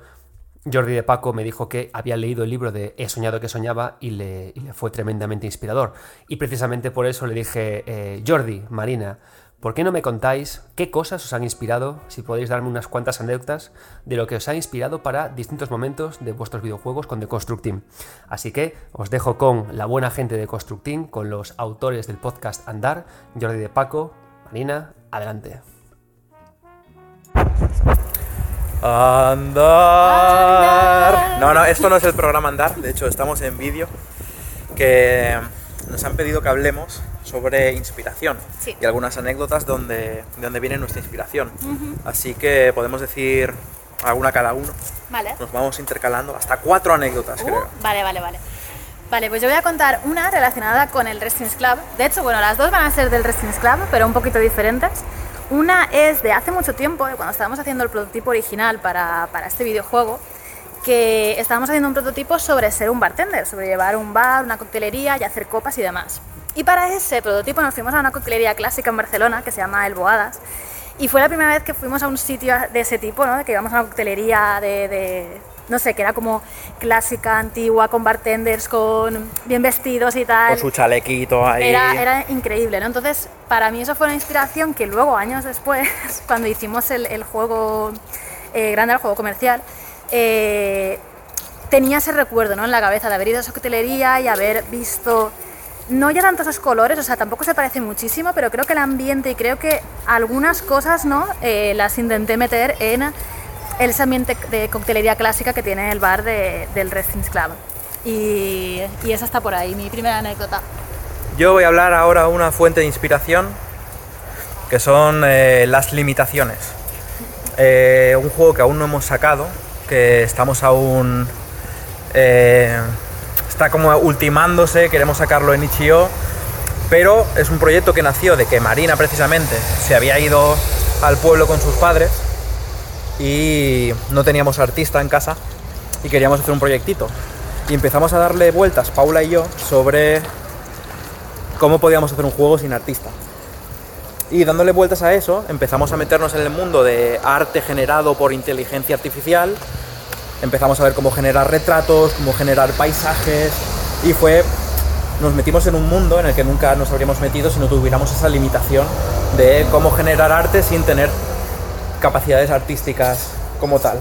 Jordi de Paco me dijo que había leído el libro de He soñado que soñaba y le, fue tremendamente inspirador. Y precisamente por eso le dije, eh, Jordi, Marina, ¿Por qué no me contáis qué cosas os han inspirado? Si podéis darme unas cuantas anécdotas de lo que os ha inspirado para distintos momentos de vuestros videojuegos con The Construct Team. Así que os dejo con la buena gente de Construct Team, con los autores del podcast Andar, Jordi de Paco, Marina, adelante. Andar. No, no, esto no es el programa Andar, de hecho estamos en vídeo que nos han pedido que hablemos sobre inspiración Sí. y algunas anécdotas donde, de donde viene nuestra inspiración. Así que podemos decir alguna cada uno. Vale. Nos vamos intercalando hasta cuatro anécdotas, Uh, creo. vale, vale, vale. Vale, pues yo voy a contar una relacionada con el Wrestling's Club. De hecho, bueno, las dos van a ser del Wrestling's Club, pero un poquito diferentes. Una es de hace mucho tiempo, cuando estábamos haciendo el prototipo original para, para este videojuego, que estábamos haciendo un prototipo sobre ser un bartender, sobre llevar un bar, una coctelería y hacer copas y demás. Y para ese prototipo nos fuimos a una coctelería clásica en Barcelona que se llama El Boadas. Y fue la primera vez que fuimos a un sitio de ese tipo, ¿no? Que íbamos a una coctelería de, de- no sé, que era como clásica, antigua, con bartenders, con bien vestidos y tal. Con su chalequito ahí. Era, era increíble, ¿no? Entonces, para mí eso fue una inspiración que luego, años después, cuando hicimos el, el juego eh, grande, el juego comercial, eh, tenía ese recuerdo, ¿no? En la cabeza de haber ido a esa coctelería y haber visto, no ya tanto esos colores, o sea, tampoco se parecen muchísimo, pero creo que el ambiente y creo que algunas cosas, ¿no? Eh, las intenté meter en ese ambiente de coctelería clásica que tiene el bar de- del Wrestling's Club. Y, y esa está por ahí, mi primera anécdota. Yo voy a hablar ahora de una fuente de inspiración que son eh, las limitaciones. Eh, un juego que aún no hemos sacado, que estamos aún... está como ultimándose, queremos sacarlo en Itch.io, pero es un proyecto que nació de que Marina precisamente se había ido al pueblo con sus padres y no teníamos artista en casa y queríamos hacer un proyectito. Y empezamos a darle vueltas, Paula y yo, sobre cómo podíamos hacer un juego sin artista. Y dándole vueltas a eso, empezamos a meternos en el mundo de arte generado por inteligencia artificial. Empezamos a ver cómo generar retratos, cómo generar paisajes. Y fue. Nos metimos en un mundo en el que nunca nos habríamos metido si no tuviéramos esa limitación de cómo generar arte sin tener capacidades artísticas como tal.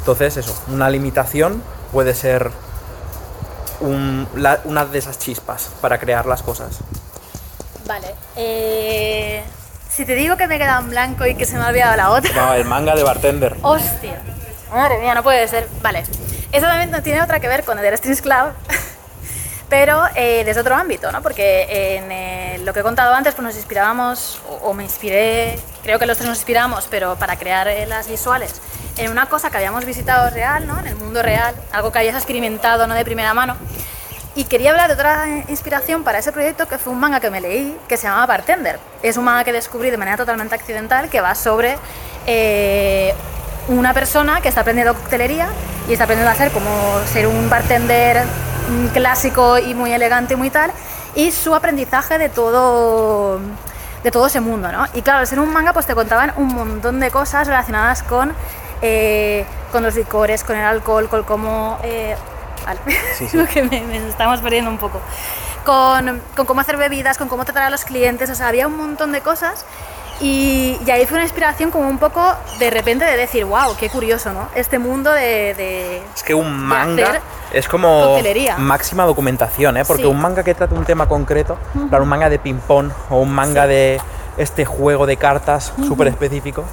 Entonces, eso, una limitación puede ser un- la- una de esas chispas para crear las cosas. Vale. eh, si te digo que me he quedado en blanco y que se me ha olvidado la otra. No, el manga de bartender. Hostia. Madre mía, no puede ser. Vale. Eso también no tiene otra que ver con el Strings Club. Pero eh, desde otro ámbito, ¿no? Porque en eh, lo que he contado antes, pues nos inspirábamos, o, o me inspiré, creo que los tres nos inspiramos, pero para crear eh, las visuales, en una cosa que habíamos visitado real, ¿no? En el mundo real, algo que habías experimentado, ¿no? De primera mano. Y quería hablar de otra inspiración para ese proyecto que fue un manga que me leí que se llama Bartender. Es un manga que descubrí de manera totalmente accidental que va sobre eh, una persona que está aprendiendo coctelería y está aprendiendo a ser como ser un bartender mm, clásico y muy elegante y muy tal y su aprendizaje de todo de todo ese mundo, ¿no? Y claro, al ser un manga pues te contaban un montón de cosas relacionadas con eh, con los licores, con el alcohol, con cómo eh, vale, Creo que me, me estamos perdiendo un poco. Con, con cómo hacer bebidas, con cómo tratar a los clientes, o sea, había un montón de cosas. Y, y ahí fue una inspiración como un poco de repente de decir, wow, qué curioso, ¿no? Este mundo de... de- Es que un manga es como coctelería. máxima documentación, ¿eh? Porque Sí. un manga que trata un tema concreto, claro, un manga de ping-pong o un manga de este juego de cartas súper específico,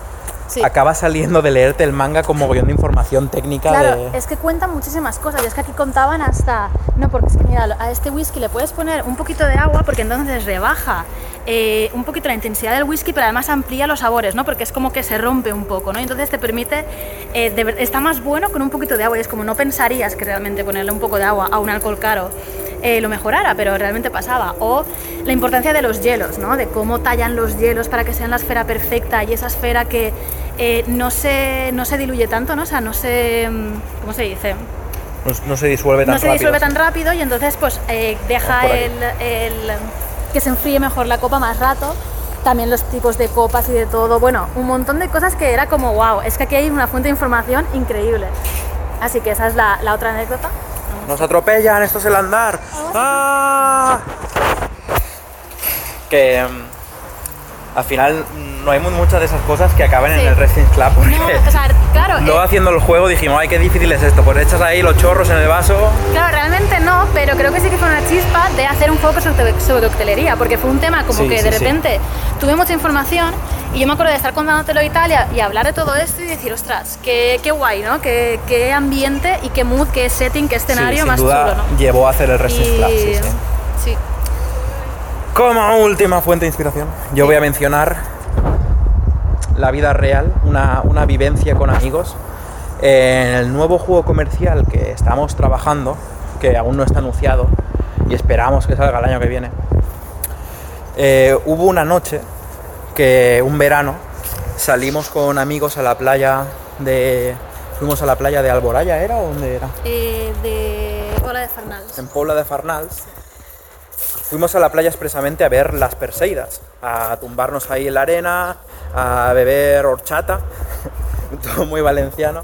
Sí. acaba saliendo de leerte el manga con mogollón de información técnica Claro, de... es que cuentan muchísimas cosas. Y es que aquí contaban hasta. No, porque es que mira, a este whisky le puedes poner un poquito de agua porque entonces rebaja eh, un poquito la intensidad del whisky, pero además amplía los sabores, ¿no? Porque es como que se rompe un poco, ¿no? Entonces te permite. eh, de está más bueno con un poquito de agua. Y es como no pensarías que realmente ponerle un poco de agua a un alcohol caro. Eh, lo mejorara, pero realmente pasaba. O la importancia de los hielos, ¿no? De cómo tallan los hielos para que sean la esfera perfecta y esa esfera que eh, no, se, no se diluye tanto, ¿no? O sea, no se... mm, ¿Cómo se dice? no, no se disuelve tan no se rápido. disuelve tan rápido y entonces pues eh, deja el, el- que se enfríe mejor la copa más rato. También los tipos de copas y de todo. Bueno, un montón de cosas que era como, wow, es que aquí hay una fuente de información increíble. Así que esa es la, la otra anécdota. Nos atropellan, esto es el andar. ¡Ah! Que, mm, al final no hay mu- muchas de esas cosas que acaban Sí. en el Wrestling Club. Porque No, o sea, claro, luego eh, haciendo el juego dijimos, ay, qué difícil es esto. Pues echas ahí los chorros en el vaso. Claro, realmente no, pero creo que sí que fue una chispa de hacer un juego sobre, sobre coctelería, porque fue un tema como Sí, que sí, de repente tuve mucha información y yo me acuerdo de estar contándotelo y tal y, a- y hablar de todo esto y decir, ostras, qué, qué guay, ¿no? Qué, qué ambiente y qué mood, qué setting, qué escenario Sí, sin más duda chulo, ¿no? llevó a hacer el Wrestling Club. Sí, sí. sí. Como última fuente de inspiración, yo voy a mencionar la vida real, una, una vivencia con amigos. En el nuevo juego comercial que estamos trabajando, que aún no está anunciado y esperamos que salga el año que viene, eh, hubo una noche que un verano salimos con amigos a la playa de... Fuimos a la playa de Alboraya, ¿era o dónde era? Eh, de Ola de Farnals. en Pobla de Farnals, fuimos a la playa expresamente a ver las Perseidas, a tumbarnos ahí en la arena, a beber horchata, todo muy valenciano,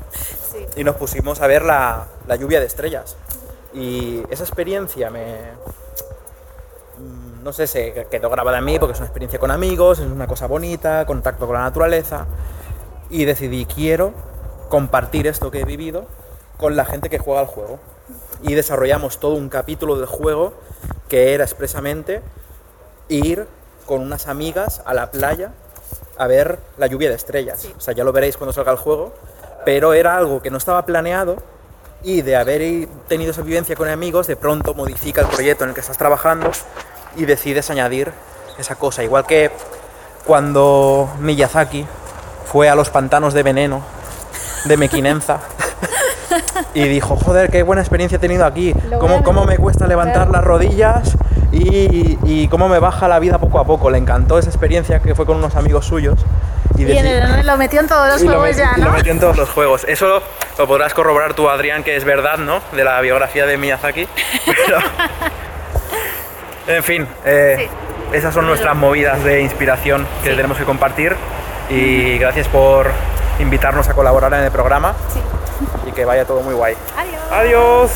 Sí. y nos pusimos a ver la, la lluvia de estrellas. Y esa experiencia me... No sé, se quedó grabada en mí porque es una experiencia con amigos, es una cosa bonita, contacto con la naturaleza. Y decidí, quiero compartir esto que he vivido con la gente que juega al juego. Y desarrollamos todo un capítulo del juego que era expresamente ir con unas amigas a la playa a ver la lluvia de estrellas. O sea, ya lo veréis cuando salga el juego, pero era algo que no estaba planeado y de haber tenido esa vivencia con amigos, de pronto modifica el proyecto en el que estás trabajando y decides añadir esa cosa. Igual que cuando Miyazaki fue a los pantanos de veneno de Mequinenza y dijo, joder, qué buena experiencia he tenido aquí, cómo, cómo me cuesta levantar las rodillas y, y cómo me baja la vida poco a poco. Le encantó esa experiencia que fue con unos amigos suyos. Y, Y en deci- el- lo metió en todos los lo juegos ya, lo metió en todos los juegos. Eso lo podrás corroborar tú, Adrián, que es verdad, ¿no? De la biografía de Miyazaki. Pero- en fin, eh, esas son nuestras movidas de inspiración que Sí. tenemos que compartir. Y gracias por invitarnos a colaborar en el programa Sí. y que vaya todo muy guay. Adiós. Adiós.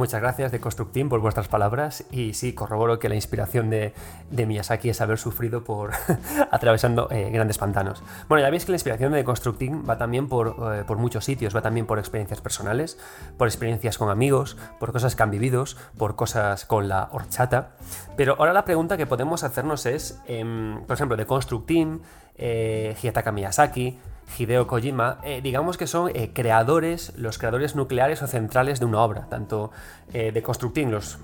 Muchas gracias de Constructeam por vuestras palabras y sí, corroboro que la inspiración de, Miyazaki es haber sufrido por atravesando eh, grandes pantanos. Bueno, ya veis que la inspiración de Constructeam va también por, eh, por muchos sitios, va también por experiencias personales, por experiencias con amigos, por cosas que han vivido, por cosas con la horchata. Pero ahora la pregunta que podemos hacernos es, em, por ejemplo, de Constructeam, eh, Hiyataka Miyazaki, Hideo Kojima, eh, digamos que son eh, creadores, los creadores nucleares o centrales de una obra, tanto eh, de Constructing, los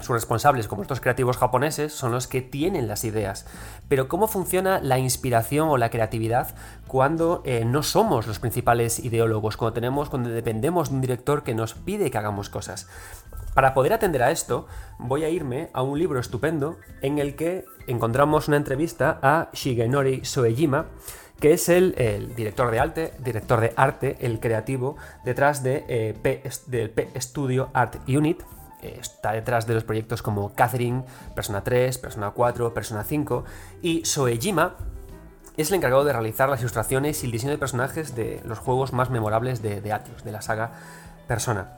sus responsables, como estos creativos japoneses, son los que tienen las ideas. Pero ¿cómo funciona la inspiración o la creatividad cuando eh, no somos los principales ideólogos, cuando tenemos, cuando dependemos de un director que nos pide que hagamos cosas? Para poder atender a esto, voy a irme a un libro estupendo en el que encontramos una entrevista a Shigenori Soejima, que es el, director de arte, director de arte, el creativo detrás de, eh, del P Studio Art Unit. Eh, está detrás de los proyectos como Catherine, Persona 3, Persona 4, Persona 5 y Soejima es el encargado de realizar las ilustraciones y el diseño de personajes de los juegos más memorables de, de Atlus, de la saga Persona.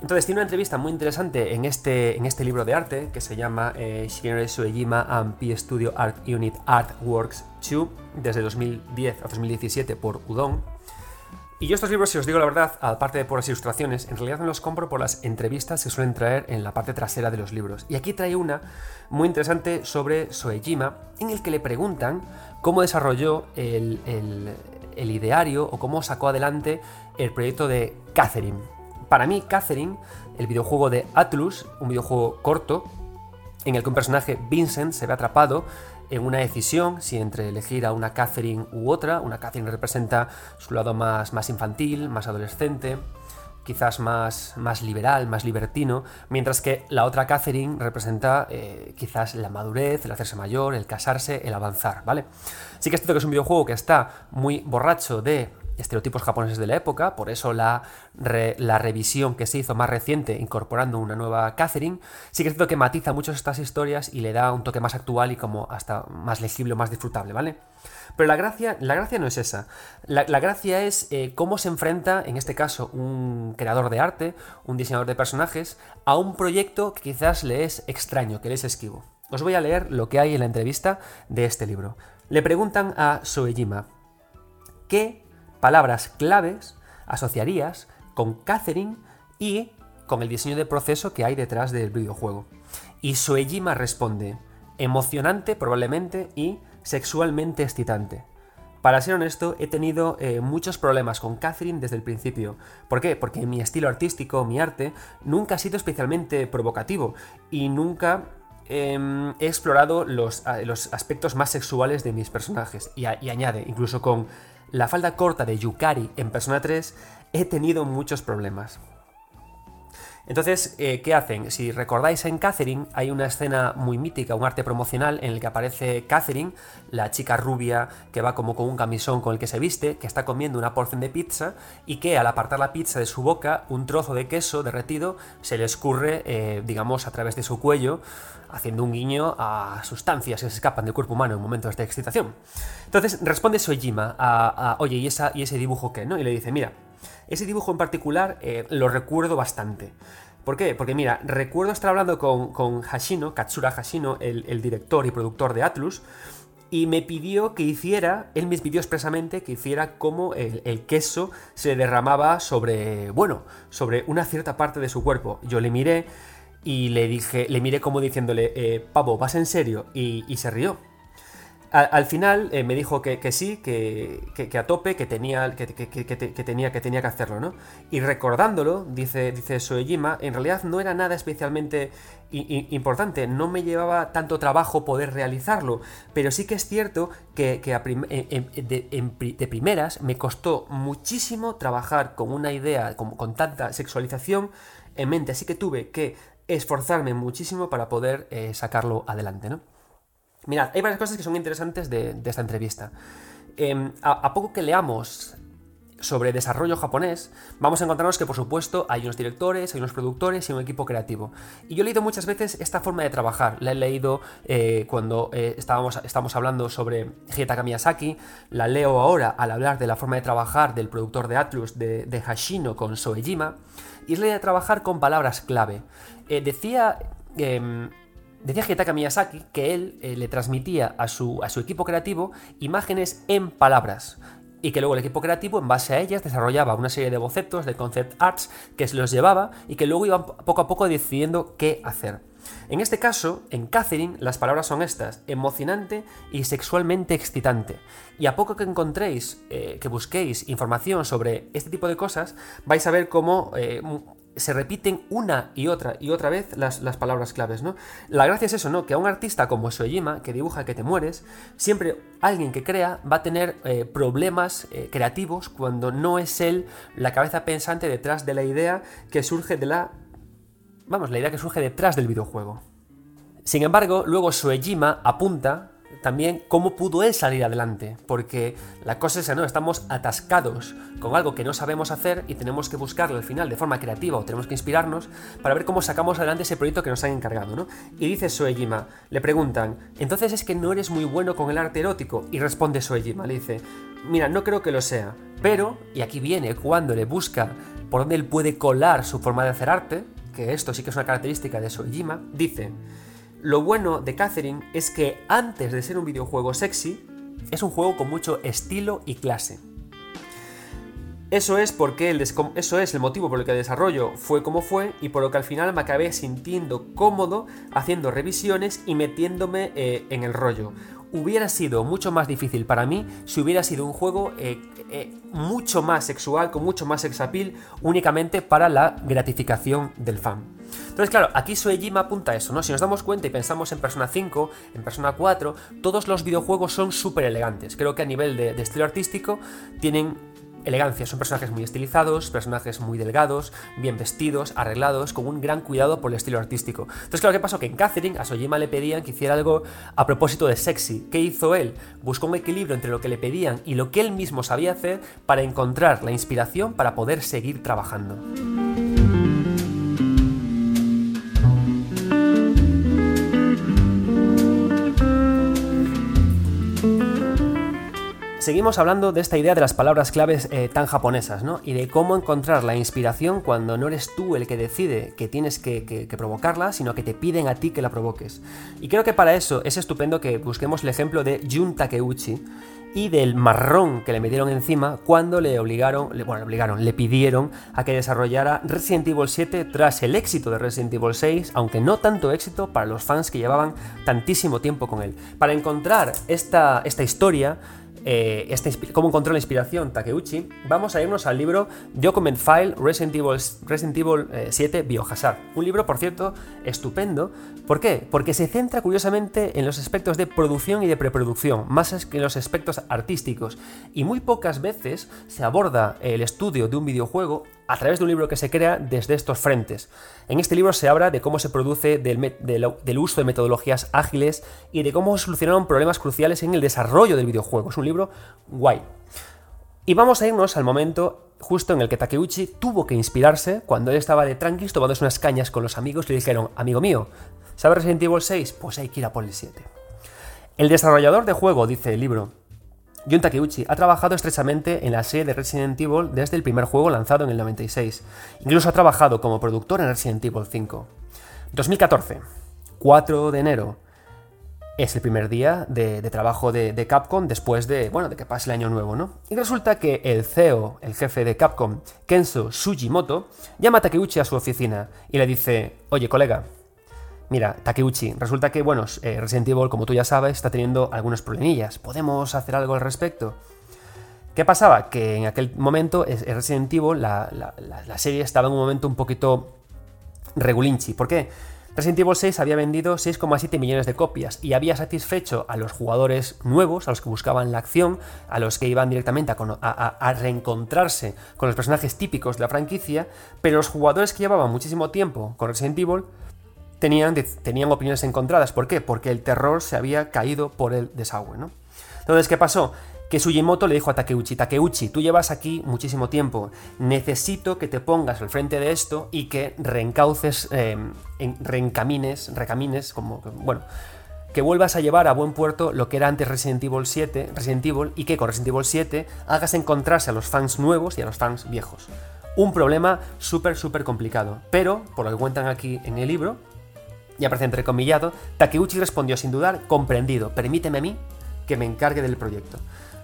Entonces tiene una entrevista muy interesante en este, en este libro de arte que se llama eh, Shigenori and P Studio Art Unit Artworks 2 desde 2010 a 2017 por Udon. Y yo estos libros, si os digo la verdad, aparte de por las ilustraciones, en realidad me los compro por las entrevistas que suelen traer en la parte trasera de los libros. Y aquí trae una muy interesante sobre Soejima, en el que le preguntan cómo desarrolló el, el- el ideario o cómo sacó adelante el proyecto de Catherine. Para mí, Catherine, el videojuego de Atlus, un videojuego corto, en el que un personaje, Vincent, se ve atrapado en una decisión, si entre elegir a una Catherine u otra. Una Catherine representa su lado más, más infantil, más adolescente, quizás más, más liberal, más libertino, mientras que la otra Catherine representa eh, quizás la madurez, el hacerse mayor, el casarse, el avanzar, ¿vale? Sí que es cierto que es un videojuego que está muy borracho de estereotipos japoneses de la época, por eso la, la revisión que se hizo más reciente incorporando una nueva Catherine, sí que es cierto que matiza mucho estas historias y le da un toque más actual y como hasta más legible, más disfrutable, ¿vale? Pero la gracia, la gracia no es esa. La, gracia es eh, cómo se enfrenta, en este caso, un creador de arte, un diseñador de personajes, a un proyecto que quizás le es extraño, que le es esquivo. Os voy a leer lo que hay en la entrevista de este libro. Le preguntan a Soejima, ¿qué palabras claves asociarías con Catherine y con el diseño de proceso que hay detrás del videojuego? Y Soejima responde, emocionante probablemente y sexualmente excitante. Para ser honesto, he tenido eh, muchos problemas con Catherine desde el principio. ¿Por qué? Porque mi estilo artístico, mi arte, nunca ha sido especialmente provocativo y nunca em, he explorado los, los, aspectos más sexuales de mis personajes. Y, y añade, incluso con la falda corta de Yukari en Persona 3, he tenido muchos problemas. Entonces, eh, ¿qué hacen? Si recordáis en Catherine, hay una escena muy mítica, un arte promocional, en el que aparece Catherine, la chica rubia que va como con un camisón con el que se viste, que está comiendo una porción de pizza y que al apartar la pizza de su boca, un trozo de queso derretido se le escurre, eh, digamos, a través de su cuello, haciendo un guiño a sustancias que se escapan del cuerpo humano en momentos de excitación. Entonces responde Soejima a, oye, ¿y, ¿y ese dibujo qué? ¿no? Y le dice, mira, ese dibujo en particular eh, lo recuerdo bastante. ¿Por qué? Porque mira, recuerdo estar hablando con, Hashino, Katsura Hashino, el, director y productor de Atlus, y me pidió que hiciera, él me pidió expresamente que hiciera como el, queso se derramaba sobre, bueno, sobre una cierta parte de su cuerpo. Yo le miré y le dije, le miré como diciéndole, eh, Pavo, ¿vas en serio? y se rió al, final eh, me dijo que, sí, que, a tope, que tenía que, tenía, que tenía que hacerlo, ¿no? Y recordándolo, dice, dice Soejima, en realidad no era nada especialmente importante, no me llevaba tanto trabajo poder realizarlo, pero sí que es cierto que, de, primeras me costó muchísimo trabajar con una idea, con, tanta sexualización en mente, así que tuve que esforzarme muchísimo para poder eh, sacarlo adelante, ¿no? Mirad, hay varias cosas que son interesantes de, esta entrevista. Em, a, poco que leamos sobre desarrollo japonés, vamos a encontrarnos que por supuesto hay unos directores, hay unos productores y un equipo creativo. Y yo he leído muchas veces esta forma de trabajar. La he leído eh, cuando eh, estábamos, estábamos hablando sobre Hidetaka Miyazaki, la leo ahora al hablar de la forma de trabajar del productor de Atlus, de, Hashino con Soejima, y es la idea de trabajar con palabras clave. Eh, decía... Decía Hidetaka Miyazaki que él eh, le transmitía a su, a su equipo creativo imágenes en palabras y que luego el equipo creativo en base a ellas desarrollaba una serie de bocetos, de concept arts que se los llevaba y que luego iban poco a poco decidiendo qué hacer. En este caso, en Catherine, las palabras son estas, emocionante y sexualmente excitante. Y a poco que encontréis, eh, que busquéis información sobre este tipo de cosas, vais a ver cómo eh, se repiten una y otra y otra vez las, palabras claves, ¿no? La gracia es eso, ¿no? Que a un artista como Soejima, que dibuja que te mueres, siempre alguien que crea va a tener eh, problemas eh, creativos cuando no es él la cabeza pensante detrás de la idea que surge de la... Vamos, la idea que surge detrás del videojuego. Sin embargo, luego Soejima apunta también cómo pudo él salir adelante, porque la cosa es que ¿no? Estamos atascados con algo que no sabemos hacer y tenemos que buscarlo al final de forma creativa o tenemos que inspirarnos para ver cómo sacamos adelante ese proyecto que nos han encargado, ¿no? Y dice Soejima, le preguntan, entonces es que no eres muy bueno con el arte erótico, y responde Soejima, le dice, mira, no creo que lo sea, pero, y aquí viene cuando le busca por dónde él puede colar su forma de hacer arte, que esto sí que es una característica de Soejima, dice, lo bueno de Catherine es que antes de ser un videojuego sexy, es un juego con mucho estilo y clase. Eso es, porque el eso es el motivo por el que el desarrollo fue como fue y por lo que al final me acabé sintiendo cómodo haciendo revisiones y metiéndome eh, en el rollo. Hubiera sido mucho más difícil para mí si hubiera sido un juego eh, eh, mucho más sexual, con mucho más sexapil, únicamente para la gratificación del fan. Entonces, claro, aquí Soejima apunta a eso, ¿no? Si nos damos cuenta y pensamos en Persona 5, en Persona 4, todos los videojuegos son súper elegantes. Creo que a nivel de, estilo artístico tienen elegancia. Son personajes muy estilizados, personajes muy delgados, bien vestidos, arreglados, con un gran cuidado por el estilo artístico. Entonces, claro, ¿qué pasó? Que en Catherine a Sojima le pedían que hiciera algo a propósito de sexy. ¿Qué hizo él? Buscó un equilibrio entre lo que le pedían y lo que él mismo sabía hacer para encontrar la inspiración para poder seguir trabajando. Seguimos hablando de esta idea de las palabras claves eh, tan japonesas, ¿no? Y de cómo encontrar la inspiración cuando no eres tú el que decide que tienes que, provocarla, sino que te piden a ti que la provoques. Y creo que para eso es estupendo que busquemos el ejemplo de Jun Takeuchi y del marrón que le metieron encima cuando le obligaron, bueno, le obligaron, le pidieron a que desarrollara Resident Evil 7 tras el éxito de Resident Evil 6, aunque no tanto éxito para los fans que llevaban tantísimo tiempo con él. Para encontrar esta historia, eh, cómo encontró la inspiración Takeuchi, vamos a irnos al libro Document File Resident Evil, Resident Evil 7 eh, Biohazard. Un libro, por cierto, estupendo. ¿Por qué? Porque se centra curiosamente en los aspectos de producción y de preproducción, más que en los aspectos artísticos. Y muy pocas veces se aborda el estudio de un videojuego a través de un libro que se crea desde estos frentes. En este libro se habla de cómo se produce del, uso de metodologías ágiles y de cómo solucionaron problemas cruciales en el desarrollo del videojuego. Es un libro guay. Y vamos a irnos al momento justo en el que Takeuchi tuvo que inspirarse cuando él estaba de tranquis tomándose unas cañas con los amigos y le dijeron, amigo mío, ¿sabes Resident Evil 6? Pues hay que ir a por el 7. El desarrollador de juego, dice el libro, Jun Takeuchi ha trabajado estrechamente en la serie de Resident Evil desde el primer juego lanzado en el 96. Incluso ha trabajado como productor en Resident Evil 5. 2014, 4 de enero. Es el primer día de, trabajo de, Capcom después de, bueno, de que pase el año nuevo, ¿no? Y resulta que el CEO, el jefe de Capcom, Kenzo Sugimoto, llama a Takeuchi a su oficina y le dice, oye colega, Mira, Takeuchi, resulta que, bueno, eh, Resident Evil, como tú ya sabes, está teniendo algunos problemillas. ¿Podemos hacer algo al respecto? ¿Qué pasaba? Que en aquel momento Resident Evil, la, serie estaba en un momento un poquito regulinchi. ¿Por qué? Resident Evil 6 había vendido 6,7 millones de copias y había satisfecho a los jugadores nuevos, a los que buscaban la acción, a los que iban directamente a, reencontrarse con los personajes típicos de la franquicia, pero los jugadores que llevaban muchísimo tiempo con Resident Evil tenían, tenían opiniones encontradas. ¿Por qué? Porque el terror se había caído por el desagüe, ¿no? Entonces, ¿qué pasó? Que Sugimoto le dijo a Takeuchi, Takeuchi, tú llevas aquí muchísimo tiempo, necesito que te pongas al frente de esto y que reencauces, em, reencamines, recamines, como, bueno, que vuelvas a llevar a buen puerto lo que era antes Resident Evil 7, Resident Evil, y que con Resident Evil 7 hagas encontrarse a los fans nuevos y a los fans viejos. Un problema súper, súper complicado, pero, por lo que cuentan aquí en el libro, y aparece entrecomillado, Takeuchi respondió sin dudar, comprendido, permíteme a mí que me encargue del proyecto.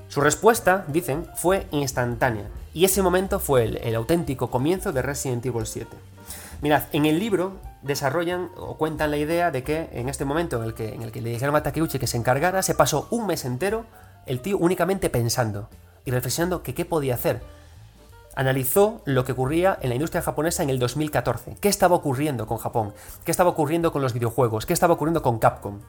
Su respuesta, dicen, fue instantánea, y ese momento fue el, auténtico comienzo de Resident Evil 7. Mirad, en el libro desarrollan o cuentan la idea de que en este momento en el que, en el que le dijeron a Takeuchi que se encargara, se pasó un mes entero el tío únicamente pensando y reflexionando que qué podía hacer analizó lo que ocurría en la industria japonesa en el 2014. ¿Qué estaba ocurriendo con Japón? ¿Qué estaba ocurriendo con los videojuegos? ¿Qué estaba ocurriendo con Capcom?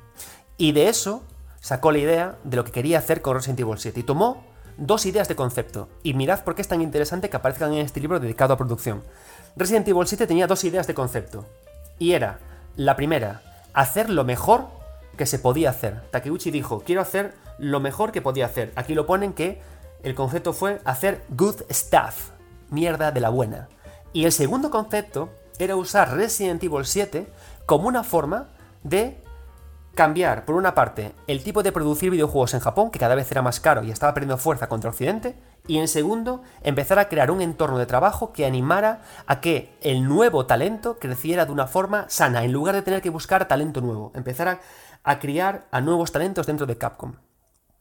Y de eso sacó la idea de lo que quería hacer con Resident Evil 7 y tomó dos ideas de concepto. Y mirad por qué es tan interesante que aparezcan en este libro dedicado a producción. Resident Evil 7 tenía dos ideas de concepto. Y era, la primera, hacer lo mejor que se podía hacer. Takeuchi dijo, quiero hacer lo mejor que podía hacer. Aquí lo ponen que el concepto fue hacer good stuff, mierda de la buena. Y el segundo concepto era usar Resident Evil 7 como una forma de cambiar, por una parte, el tipo de producir videojuegos en Japón, que cada vez era más caro y estaba perdiendo fuerza contra Occidente, y en segundo, empezar a crear un entorno de trabajo que animara a que el nuevo talento creciera de una forma sana, en lugar de tener que buscar talento nuevo, empezar a, a criar a nuevos talentos dentro de Capcom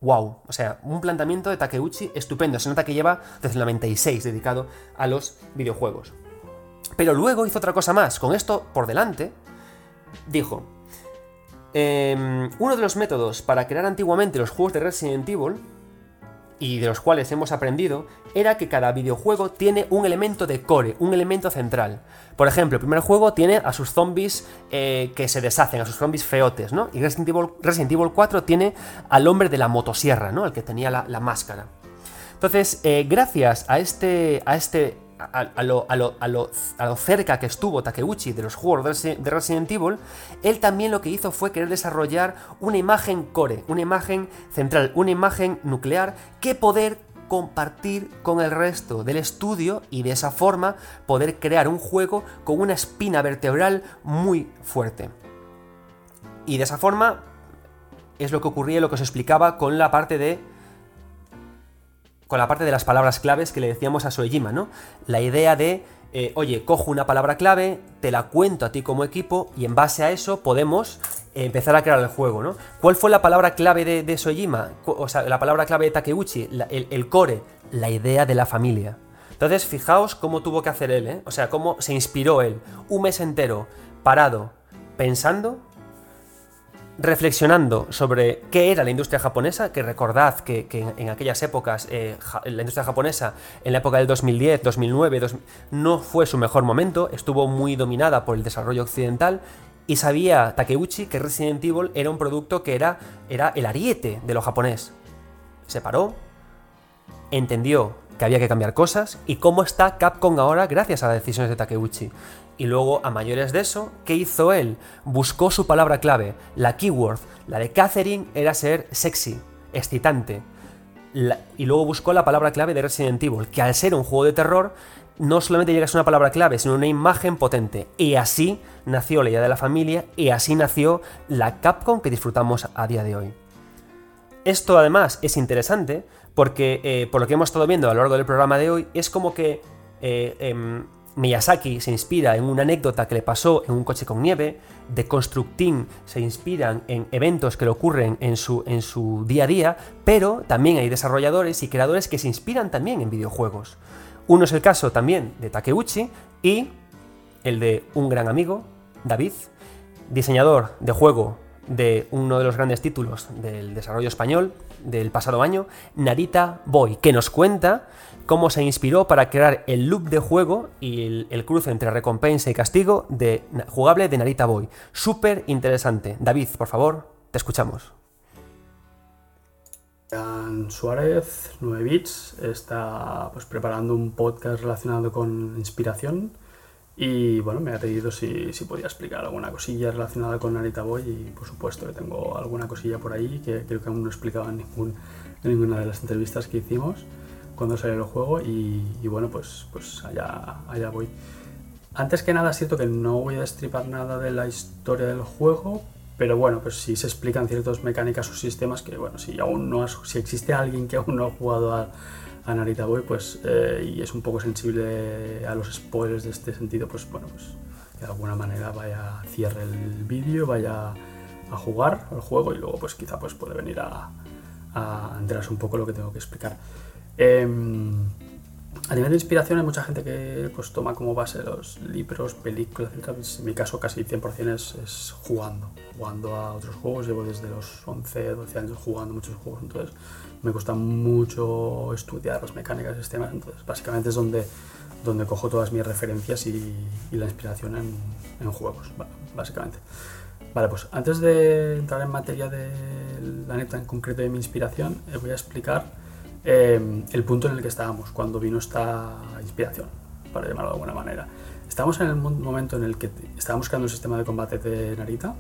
wow. O sea, un planteamiento de Takeuchi estupendo. Se nota que lleva desde el 96 dedicado a los videojuegos. Pero luego hizo otra cosa más. Con esto por delante, dijo: em, Uno de los métodos para crear antiguamente los juegos de Resident Evil y de los cuales hemos aprendido, era que cada videojuego tiene un elemento de core, un elemento central. Por ejemplo, el primer juego tiene a sus zombies eh, que se deshacen, a sus zombies feotes, ¿no? Y Resident Evil, 4 tiene al hombre de la motosierra, ¿no? El que tenía la, la máscara. Entonces, eh, gracias a este, a este a, lo, a, lo, a, lo, cerca que estuvo Takeuchi de los juegos de Resident Evil, él también lo que hizo fue querer desarrollar una imagen core, una imagen central, una imagen nuclear que poder compartir con el resto del estudio y de esa forma poder crear un juego con una espina vertebral muy fuerte. Y de esa forma es lo que ocurría, lo que os explicaba con la parte de con la parte de las palabras claves que le decíamos a Soejima, ¿no? La idea de, eh, oye, cojo una palabra clave, te la cuento a ti como equipo y en base a eso podemos empezar a crear el juego, ¿no? ¿Cuál fue la palabra clave de, Soejima? O sea, la palabra clave de Takeuchi, el, el, core, la idea de la familia. Entonces, fijaos cómo tuvo que hacer él, ¿eh? O sea, cómo se inspiró él. Un mes entero, parado, pensando reflexionando sobre qué era la industria japonesa, que recordad que, en, aquellas épocas eh, la industria japonesa, en la época del 2010, 2009, no fue su mejor momento, estuvo muy dominada por el desarrollo occidental y sabía Takeuchi que Resident Evil era un producto que era, era el ariete de lo japonés. Se paró, entendió que había que cambiar cosas y cómo está Capcom ahora gracias a las decisiones de Takeuchi. Y luego, a mayores de eso, ¿qué hizo él? Buscó su palabra clave, la keyword. La de Catherine era ser sexy, excitante. y luego buscó la palabra clave de Resident Evil, que al ser un juego de terror, no solamente llega a ser una palabra clave, sino una imagen potente. Y así nació la idea de la familia, y así nació la Capcom que disfrutamos a día de hoy. Esto además es interesante porque, eh, por lo que hemos estado viendo a lo largo del programa de hoy, es como que eh, em, Miyazaki se inspira en una anécdota que le pasó en un coche con nieve, The Constructing se inspiran en eventos que le ocurren en su, en su día a día, pero también hay desarrolladores y creadores que se inspiran también en videojuegos. Uno es el caso también de Takeuchi y el de un gran amigo, David, diseñador de juego de uno de los grandes títulos del desarrollo español del pasado año, Narita Boy, que nos cuenta cómo se inspiró para crear el loop de juego y el, cruce entre recompensa y castigo de jugable de Narita Boy. Súper interesante. David, por favor, te escuchamos. Suárez, 9 bits, está pues, preparando un podcast relacionado con inspiración y bueno, me ha pedido si, si, podía explicar alguna cosilla relacionada con Narita Boy y por supuesto que tengo alguna cosilla por ahí que creo que aún no he explicado en, ningún, en ninguna de las entrevistas que hicimos cuando salió el juego y, bueno, pues, pues allá, allá voy. Antes que nada es cierto que no voy a destripar nada de la historia del juego, pero bueno, pues sí se explican ciertas mecánicas o sistemas que, bueno, si aún no si existe alguien que aún no ha jugado a, a Narita Boy, pues eh, y es un poco sensible a los spoilers de este sentido, pues bueno, pues de alguna manera vaya cierre el vídeo, vaya a jugar al juego y luego pues quizá pues puede venir a, a enterarse un poco lo que tengo que explicar. Em, a nivel de inspiración hay mucha gente que pues, toma como base los libros, películas, etc. En mi caso casi 100% es, es, jugando, jugando a otros juegos. Llevo desde los 11, 12 años jugando muchos juegos, entonces me gusta mucho estudiar las mecánicas sistemas. Entonces básicamente es donde, donde cojo todas mis referencias y, la inspiración en, juegos, básicamente. Vale, pues antes de entrar en materia de la neta en concreto de mi inspiración, eh, voy a explicar Em, el punto en el que estábamos cuando vino esta inspiración, para llamarlo de alguna manera. Estábamos en el momento en el que estábamos creando el sistema de combate de Narita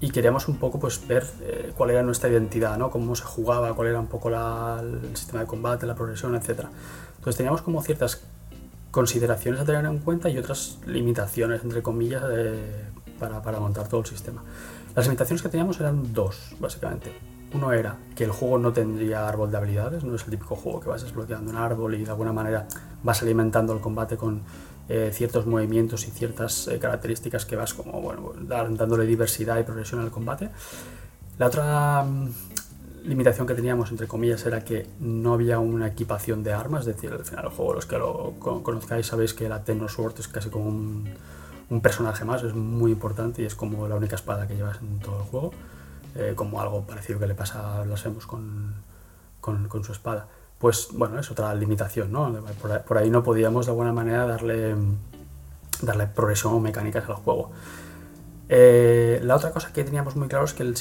y queríamos un poco pues, ver eh, cuál era nuestra identidad, ¿no? cómo se jugaba, cuál era un poco el sistema de combate, la progresión, etc. Entonces teníamos como ciertas consideraciones a tener en cuenta y otras limitaciones, entre comillas, para, para montar todo el sistema. Las limitaciones que teníamos eran dos, básicamente. Uno era que el juego no tendría árbol de habilidades, no es el típico juego que vas desbloqueando un árbol y de alguna manera vas alimentando el combate con eh, ciertos movimientos y ciertas eh, características que vas como, bueno, dándole diversidad y progresión al combate. La otra mm, limitación que teníamos, entre comillas, era que no había una equipación de armas, es decir, al final el juego, los que lo conozcáis sabéis que la Sword es casi como un, un personaje más, es muy importante y es como la única espada que llevas en todo el juego. Eh, como algo parecido que le pasa a Blasphemous con, con, su espada. Pues bueno, es otra limitación, ¿no? Por, ahí no podíamos de alguna manera darle, darle progresión o mecánicas al juego. Eh, la otra cosa que teníamos muy claro es que el,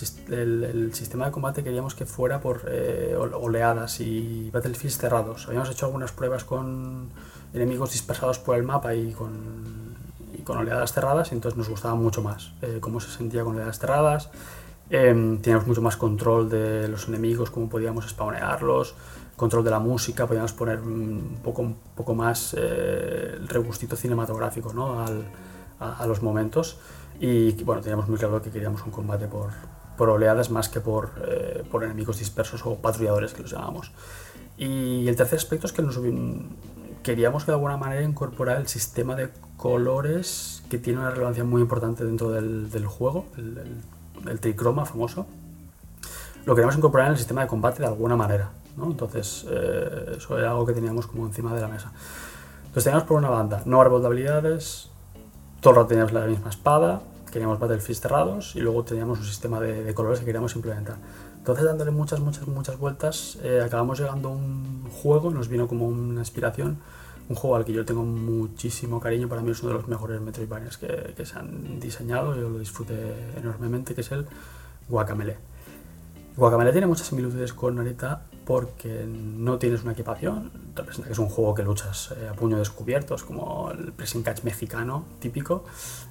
sistema de combate queríamos que fuera por eh, oleadas y battlefields cerrados. Habíamos hecho algunas pruebas con enemigos dispersados por el mapa y con, oleadas cerradas y entonces nos gustaba mucho más cómo se sentía con oleadas cerradas. Em, teníamos mucho más control de los enemigos, cómo podíamos spawnearlos, control de la música, podíamos poner un poco, un poco más el regustito cinematográfico ¿no? Al, a, a los momentos. Y bueno, teníamos muy claro que queríamos un combate por, por oleadas más que por, eh, por enemigos dispersos o patrulladores que los llamamos. Y el tercer aspecto es que nos, queríamos de alguna manera incorporar el sistema de colores que tiene una relevancia muy importante dentro del, del juego, el, el, tricroma famoso. Lo queríamos incorporar en el sistema de combate de alguna manera. ¿no? Entonces, eh, eso era algo que teníamos como encima de la mesa. Entonces teníamos por una banda no árbol de habilidades, todo el teníamos la misma espada, queríamos battlefields cerrados y luego teníamos un sistema de, de colores que queríamos implementar. Entonces, dándole muchas, muchas, muchas vueltas, eh, acabamos llegando a un juego, nos vino como una inspiración, un juego al que yo tengo muchísimo cariño, para mí es uno de los mejores Metroidvanias que, que se han diseñado, yo lo disfruté enormemente, que es el Guacamele. Guacamele tiene muchas similitudes con Narita porque no tienes una equipación, representa que es un juego que luchas eh, a puño descubierto, es como el pressing catch mexicano típico,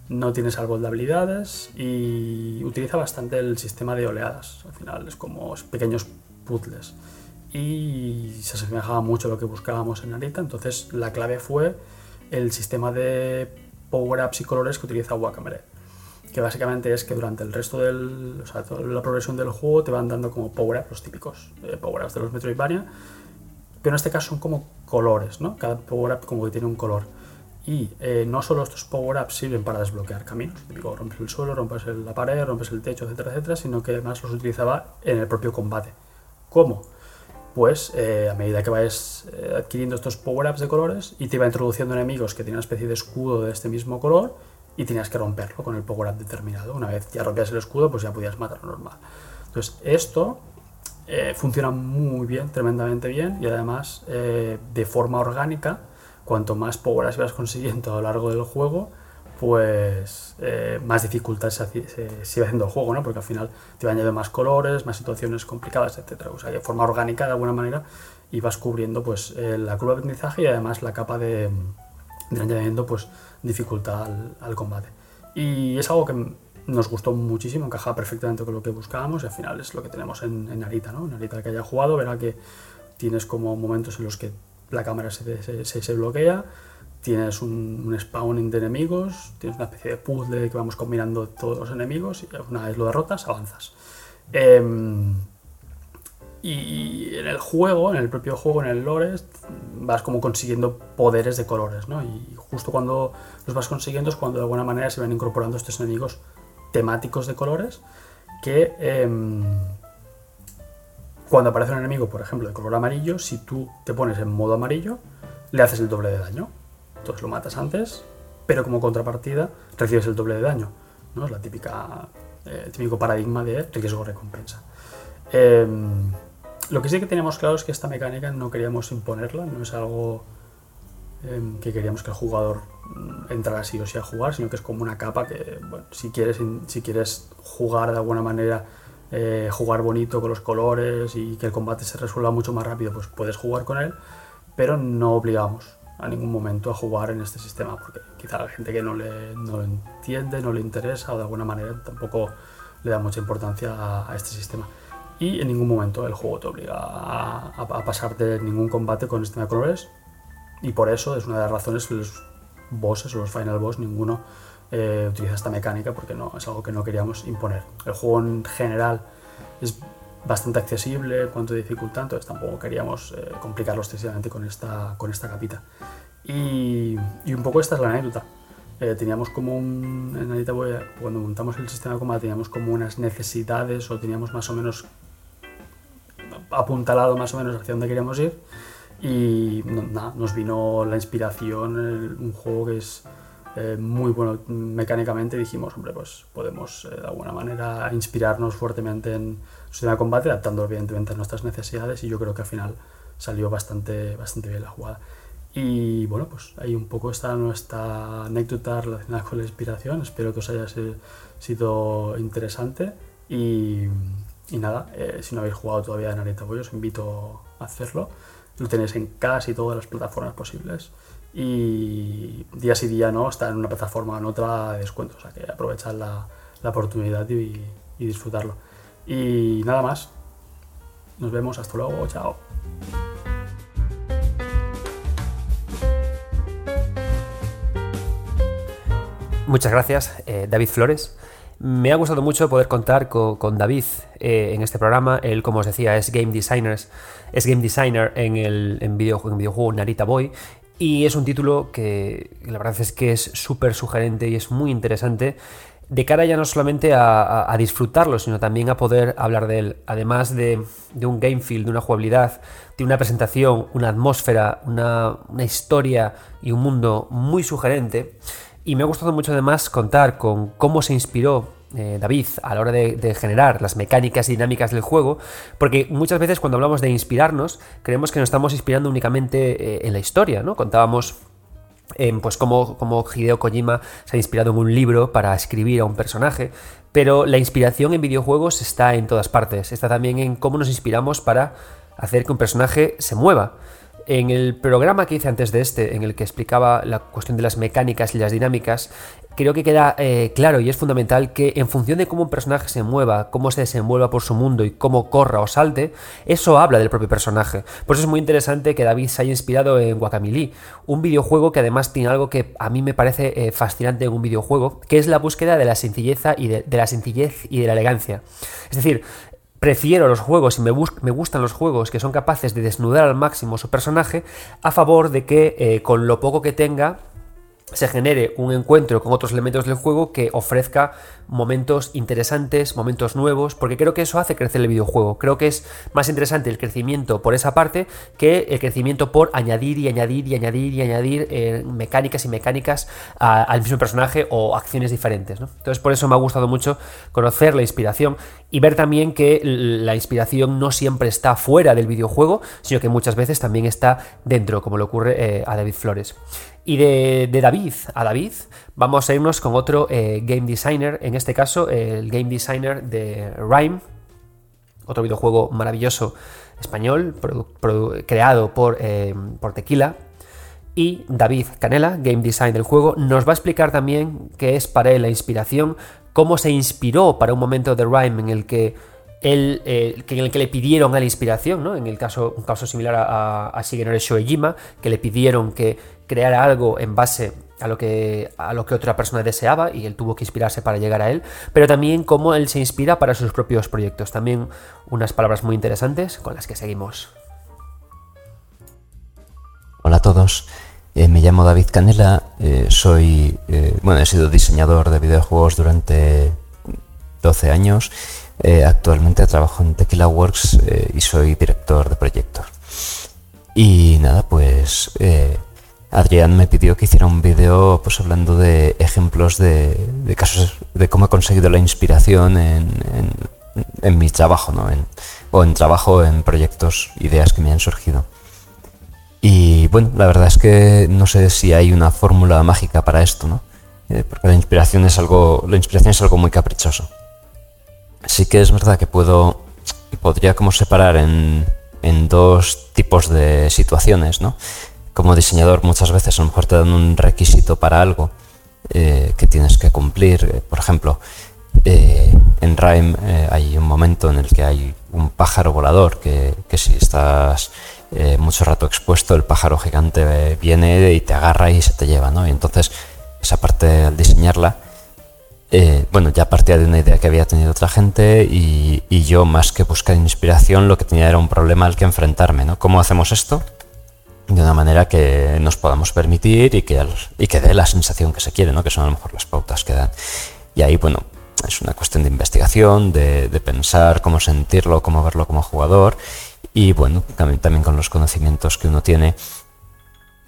no tienes árbol de habilidades y utiliza bastante el sistema de oleadas, al final es como pequeños puzzles y se asemejaba mucho a lo que buscábamos en Narita, entonces la clave fue el sistema de power-ups y colores que utiliza Guacamele que básicamente es que durante el resto del, o sea, la progresión del juego te van dando como power-ups, los típicos eh, power-ups de los Metroidvania, pero en este caso son como colores, ¿no? Cada power-up como que tiene un color. Y eh, no solo estos power-ups sirven para desbloquear caminos, típico, rompes el suelo, rompes la pared, rompes el techo, etcétera, etcétera, sino que además los utilizaba en el propio combate. ¿Cómo? Pues eh, a medida que vayas adquiriendo estos power-ups de colores y te iba introduciendo enemigos que tienen una especie de escudo de este mismo color, y tenías que romperlo con el power up determinado. Una vez ya rompías el escudo, pues ya podías matarlo normal. Entonces, esto eh, funciona muy bien, tremendamente bien, y además eh, de forma orgánica, cuanto más power ups ibas consiguiendo a lo largo del juego, pues eh, más dificultad se, se, haciendo el juego, ¿no? Porque al final te iban añadiendo más colores, más situaciones complicadas, etc. O sea, de forma orgánica, de alguna manera, ibas cubriendo pues la curva de aprendizaje y además la capa de, de añadiendo pues dificultad al, combate. Y es algo que nos gustó muchísimo, encajaba perfectamente con lo que buscábamos y al final es lo que tenemos en, en Narita, ¿no? Narita que haya jugado verá que tienes como momentos en los que la cámara se, se, se bloquea, tienes un, un, spawning de enemigos, tienes una especie de puzzle que vamos combinando todos los enemigos y una vez lo derrotas avanzas. Eh, y en el juego, en el propio juego, en el lore, vas como consiguiendo poderes de colores, ¿no? Y justo cuando los vas consiguiendo es cuando de alguna manera se van incorporando estos enemigos temáticos de colores que eh, cuando aparece un enemigo, por ejemplo, de color amarillo, si tú te pones en modo amarillo, le haces el doble de daño. Entonces lo matas antes, pero como contrapartida recibes el doble de daño. ¿no? Es la típica, eh, el típico paradigma de riesgo-recompensa. Eh, lo que sí que teníamos claro es que esta mecánica no queríamos imponerla, no es algo eh, que queríamos que el jugador mm, entrara sí o sí a jugar, sino que es como una capa que, si quieres, si quieres jugar de alguna manera, eh, jugar bonito con los colores y que el combate se resuelva mucho más rápido, pues puedes jugar con él, pero no obligamos a ningún momento a jugar en este sistema, porque quizá la gente que no, le, no lo entiende, no le interesa o de alguna manera tampoco le da mucha importancia a, a este sistema y en ningún momento el juego te obliga a, a, a pasarte ningún combate con sistema de colores y por eso es una de las razones los bosses o los final boss ninguno eh, utiliza esta mecánica porque no es algo que no queríamos imponer. El juego en general es bastante accesible cuanto a dificultad, entonces tampoco queríamos eh, complicarlo excesivamente con esta, con esta capita. Y, y, un poco esta es la anécdota. Eh, teníamos como un, en Anita cuando montamos el sistema de teníamos como unas necesidades o teníamos más o menos apuntalado más o menos hacia dónde queríamos ir y nada, nos vino la inspiración, el, un juego que es eh, muy bueno mecánicamente dijimos, hombre, pues podemos eh, de alguna manera inspirarnos fuertemente en sistema de combate, adaptando evidentemente a nuestras necesidades y yo creo que al final salió bastante, bastante bien la jugada. Y bueno, pues ahí un poco está nuestra anécdota relacionada con la inspiración. Espero que os haya sido interesante. Y, y nada, eh, si no habéis jugado todavía en Narita Boy, os invito a hacerlo. Lo tenéis en casi todas las plataformas posibles. Y día sí día no, está en una plataforma o en otra de descuento. O sea que aprovechad la, la oportunidad y disfrutarlo. Y nada más. Nos vemos, hasta luego, chao. Muchas gracias, eh, David Flores. Me ha gustado mucho poder contar con, David eh, en este programa. Él, como os decía, es game, es game designer en el en en videojuego Narita Boy. Y es un título que la verdad es que es súper sugerente y es muy interesante de cara ya no solamente a, disfrutarlo, sino también a poder hablar de él. Además de, un game feel, de una jugabilidad, de una presentación, una atmósfera, una, historia y un mundo muy sugerente. Y me ha gustado mucho además contar con cómo se inspiró eh, David a la hora de, generar las mecánicas y dinámicas del juego, porque muchas veces cuando hablamos de inspirarnos, creemos que nos estamos inspirando únicamente eh, en la historia, ¿no? Contábamos pues cómo, Hideo Kojima se ha inspirado en un libro para escribir a un personaje, pero la inspiración en videojuegos está en todas partes, está también en cómo nos inspiramos para hacer que un personaje se mueva. En el programa que hice antes de este, en el que explicaba la cuestión de las mecánicas y las dinámicas, creo que queda eh, claro y es fundamental que en función de cómo un personaje se mueva, cómo se desenvuelva por su mundo y cómo corra o salte, eso habla del propio personaje. Por eso es muy interesante que David se haya inspirado en Guacamole, un videojuego que además tiene algo que a mí me parece eh, fascinante en un videojuego, que es la búsqueda de la sencilleza y de la sencillez y de la elegancia. Es decir, prefiero los juegos y me, gustan los juegos que son capaces de desnudar al máximo su personaje a favor de que eh, con lo poco que tenga se genere un encuentro con otros elementos del juego que ofrezca momentos interesantes, momentos nuevos, porque creo que eso hace crecer el videojuego. Creo que es más interesante el crecimiento por esa parte que el crecimiento por añadir y añadir y añadir y añadir eh, mecánicas y mecánicas al mismo personaje o acciones diferentes. Entonces por eso me ha gustado mucho conocer la inspiración y ver también que la inspiración no siempre está fuera del videojuego, sino que muchas veces también está dentro, como le ocurre eh, a David Flores. Y de, David a David, vamos a irnos con otro eh, game designer, en este caso el game designer de Rhyme, otro videojuego maravilloso español, creado por, eh, por Tequila. Y David Canela, game design del juego, nos va a explicar también qué es para él la inspiración, cómo se inspiró para un momento de Rhyme en el que eh, en el que le pidieron a la inspiración, ¿no? En el caso, un caso similar a, a Shoejima, que le pidieron que crear algo en base a lo, que, a lo que otra persona deseaba y él tuvo que inspirarse para llegar a él, pero también cómo él se inspira para sus propios proyectos. También unas palabras muy interesantes con las que seguimos. Hola a todos, eh, me llamo David Canela, eh, soy, eh, bueno, he sido diseñador de videojuegos durante 12 años, actualmente trabajo en Tequila Works y soy director de proyectos. Y nada, pues Adrián me pidió que hiciera un vídeo pues hablando de ejemplos de, casos de cómo he conseguido la inspiración en, mi trabajo, ¿no? o en trabajo en proyectos, ideas que me han surgido. Y bueno, la verdad es que no sé si hay una fórmula mágica para esto, ¿no? Eh, porque la inspiración es algo, la inspiración es algo muy caprichoso. Sí que es verdad que puedo, podría como separar en, en dos tipos de situaciones, ¿no? Como diseñador muchas veces a lo mejor te dan un requisito para algo eh, que tienes que cumplir. Eh, por ejemplo, eh, en Rime hay un momento en el que hay un pájaro volador que, si estás mucho rato expuesto, el pájaro gigante viene y te agarra y se te lleva, ¿no? Y entonces esa parte al diseñarla, bueno, ya partía de una idea que había tenido otra gente y, y, yo más que buscar inspiración lo que tenía era un problema al que enfrentarme, ¿no? ¿Cómo hacemos esto? De una manera que nos podamos permitir y que, y que dé la sensación que se quiere, ¿no? que son a lo mejor las pautas que dan. Y ahí, bueno, es una cuestión de investigación, de, pensar cómo sentirlo, cómo verlo como jugador y bueno, también, también, con los conocimientos que uno tiene,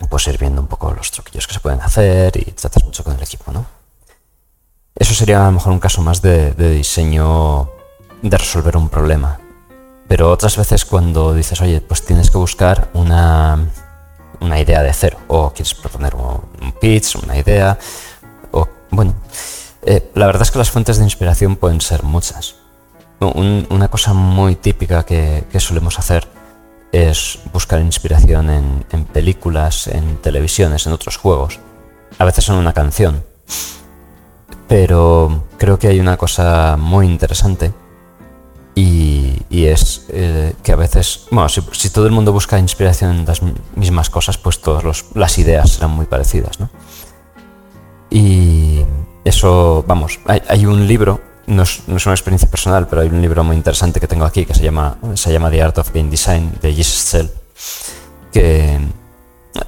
pues ir viendo un poco los truquillos que se pueden hacer y tratas mucho con el equipo, ¿no? Eso sería a lo mejor un caso más de, de diseño de resolver un problema. Pero otras veces cuando dices, oye, pues tienes que buscar una, una idea de cero, o quieres proponer un, pitch, una idea, o bueno, eh, la verdad es que las fuentes de inspiración pueden ser muchas. una cosa muy típica que, solemos hacer es buscar inspiración en, en películas, en televisiones, en otros juegos, a veces en una canción. Pero creo que hay una cosa muy interesante y, es eh, que a veces, bueno, si, todo el mundo busca inspiración en las mismas cosas, pues todas las ideas serán muy parecidas, ¿no? Y eso, vamos, hay, un libro, no es, una experiencia personal, pero hay un libro muy interesante que tengo aquí que se llama, se llama The Art of Game Design de Giselle, que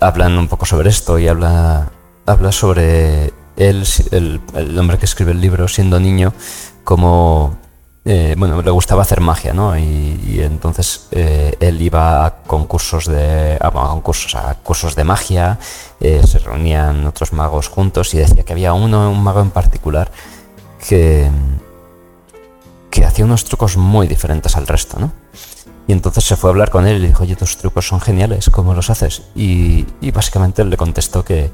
hablan un poco sobre esto y habla, habla sobre él, el, el hombre que escribe el libro, siendo niño, como eh, bueno, le gustaba hacer magia, ¿no? Y, entonces eh, él iba a concursos de, a, concursos, cursos de magia, eh, se reunían otros magos juntos y decía que había uno, un mago en particular, que, que hacía unos trucos muy diferentes al resto, ¿no? Y entonces se fue a hablar con él y le dijo, oye, tus trucos son geniales, ¿cómo los haces? Y, y básicamente él le contestó que,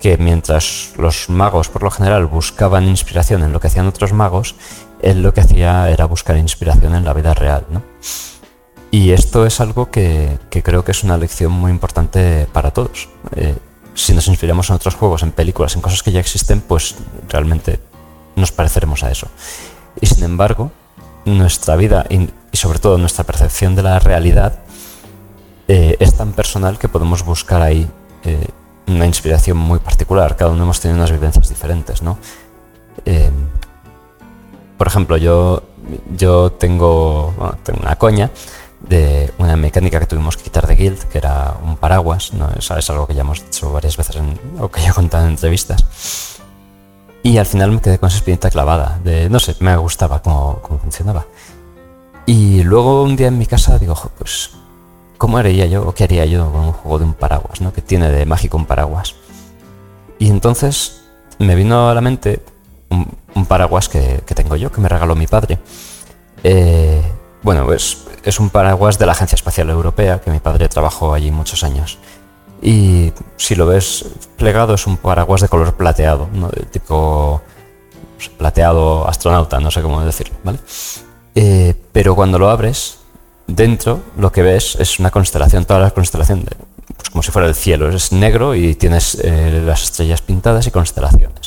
que mientras los magos por lo general buscaban inspiración en lo que hacían otros magos, él lo que hacía era buscar inspiración en la vida real. ¿no? Y esto es algo que, creo que es una lección muy importante para todos. Eh, si nos inspiramos en otros juegos, en películas, en cosas que ya existen, pues realmente nos pareceremos a eso. Y sin embargo, nuestra vida y, sobre todo nuestra percepción de la realidad eh, es tan personal que podemos buscar ahí eh, una inspiración muy particular. Cada uno hemos tenido unas vivencias diferentes, ¿no? Por ejemplo, yo, yo tengo, tengo una coña de una mecánica que tuvimos que quitar de Guild, que era un paraguas, ¿no? es, es algo que ya hemos dicho varias veces en, o que yo he contado en entrevistas. Y al final me quedé con esa espinita clavada, de no sé, me gustaba cómo, cómo funcionaba. Y luego un día en mi casa digo, pues, ¿cómo haría yo o qué haría yo con un juego de un paraguas, ¿no? que tiene de mágico un paraguas? Y entonces me vino a la mente un, paraguas que, tengo yo, que me regaló mi padre. Eh, bueno, es, es un paraguas de la Agencia Espacial Europea, que mi padre trabajó allí muchos años. Y si lo ves plegado, es un paraguas de color plateado, ¿no? de tipo pues, plateado astronauta, no sé cómo decirlo, ¿vale? Eh, pero cuando lo abres, dentro lo que ves es una constelación, toda la constelación, de, pues como si fuera el cielo, es negro y tienes eh, las estrellas pintadas y constelaciones.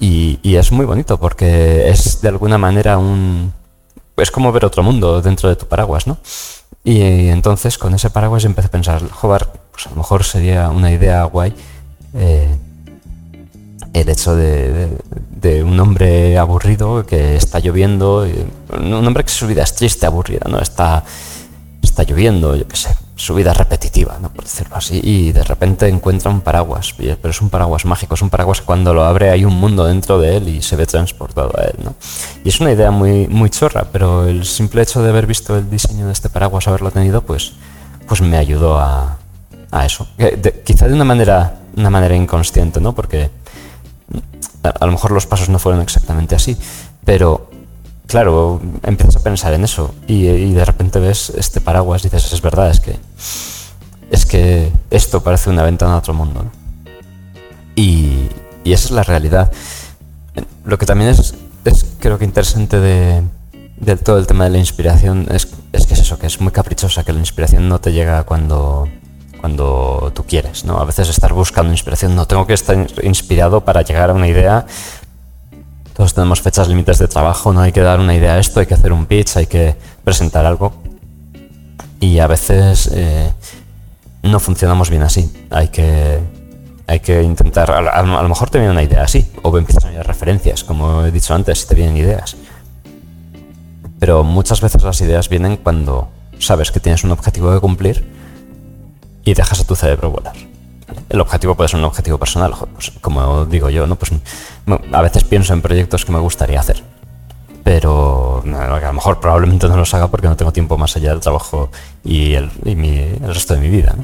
Y, es muy bonito porque es de alguna manera un... Es como ver otro mundo dentro de tu paraguas, ¿no? Y, entonces con ese paraguas empecé a pensar, joder, pues a lo mejor sería una idea guay eh, el hecho de, de, un hombre aburrido que está lloviendo, un hombre que su vida es triste, aburrida, ¿no? Está, está lloviendo, yo qué sé, su vida repetitiva, ¿no? por decirlo así, y de repente encuentra un paraguas, pero es un paraguas mágico, es un paraguas que cuando lo abre hay un mundo dentro de él y se ve transportado a él. ¿no? Y es una idea muy, muy chorra, pero el simple hecho de haber visto el diseño de este paraguas, haberlo tenido, pues, pues me ayudó a, a eso. quizá de una manera, una manera inconsciente, ¿no? porque a lo mejor los pasos no fueron exactamente así, pero claro, empiezas a pensar en eso y, de repente ves este paraguas y dices, es verdad, es que, es que esto parece una ventana a otro mundo. Y, esa es la realidad. Lo que también es, creo que interesante de, todo el tema de la inspiración es, es, que es eso, que es muy caprichosa, que la inspiración no te llega cuando, cuando tú quieres, ¿no? A veces estar buscando inspiración, no tengo que estar inspirado para llegar a una idea todos tenemos fechas límites de trabajo, no hay que dar una idea a esto, hay que hacer un pitch, hay que presentar algo. Y a veces eh, no funcionamos bien así. Hay que, hay que intentar, a, lo mejor te viene una idea así, o empiezas a mirar referencias, como he dicho antes, te vienen ideas. Pero muchas veces las ideas vienen cuando sabes que tienes un objetivo que cumplir y dejas a tu cerebro volar. El objetivo puede ser un objetivo personal, pues, como digo yo, ¿no? Pues a veces pienso en proyectos que me gustaría hacer, pero a lo mejor probablemente no los haga porque no tengo tiempo más allá del trabajo y el, resto de mi vida,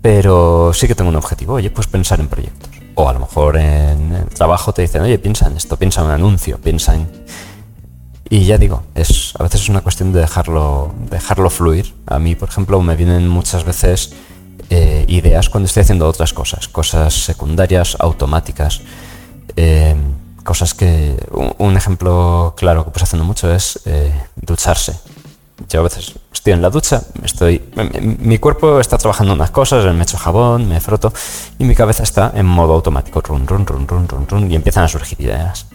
Pero sí que tengo un objetivo, oye, pues pensar en proyectos. O a lo mejor en el trabajo te dicen, oye, piensa en esto, piensa en un anuncio, piensa en... Y ya digo, es, a veces es una cuestión de dejarlo, dejarlo fluir. A mí, por ejemplo, me vienen muchas veces eh, ideas cuando estoy haciendo otras cosas, cosas secundarias, automáticas, eh, cosas que... Un, ejemplo claro que pues haciendo mucho es eh, ducharse. Yo a veces estoy en la ducha, estoy, mi cuerpo está trabajando unas cosas, me echo jabón, me froto y mi cabeza está en modo automático, run, run, run, run, run, run y empiezan a surgir ideas.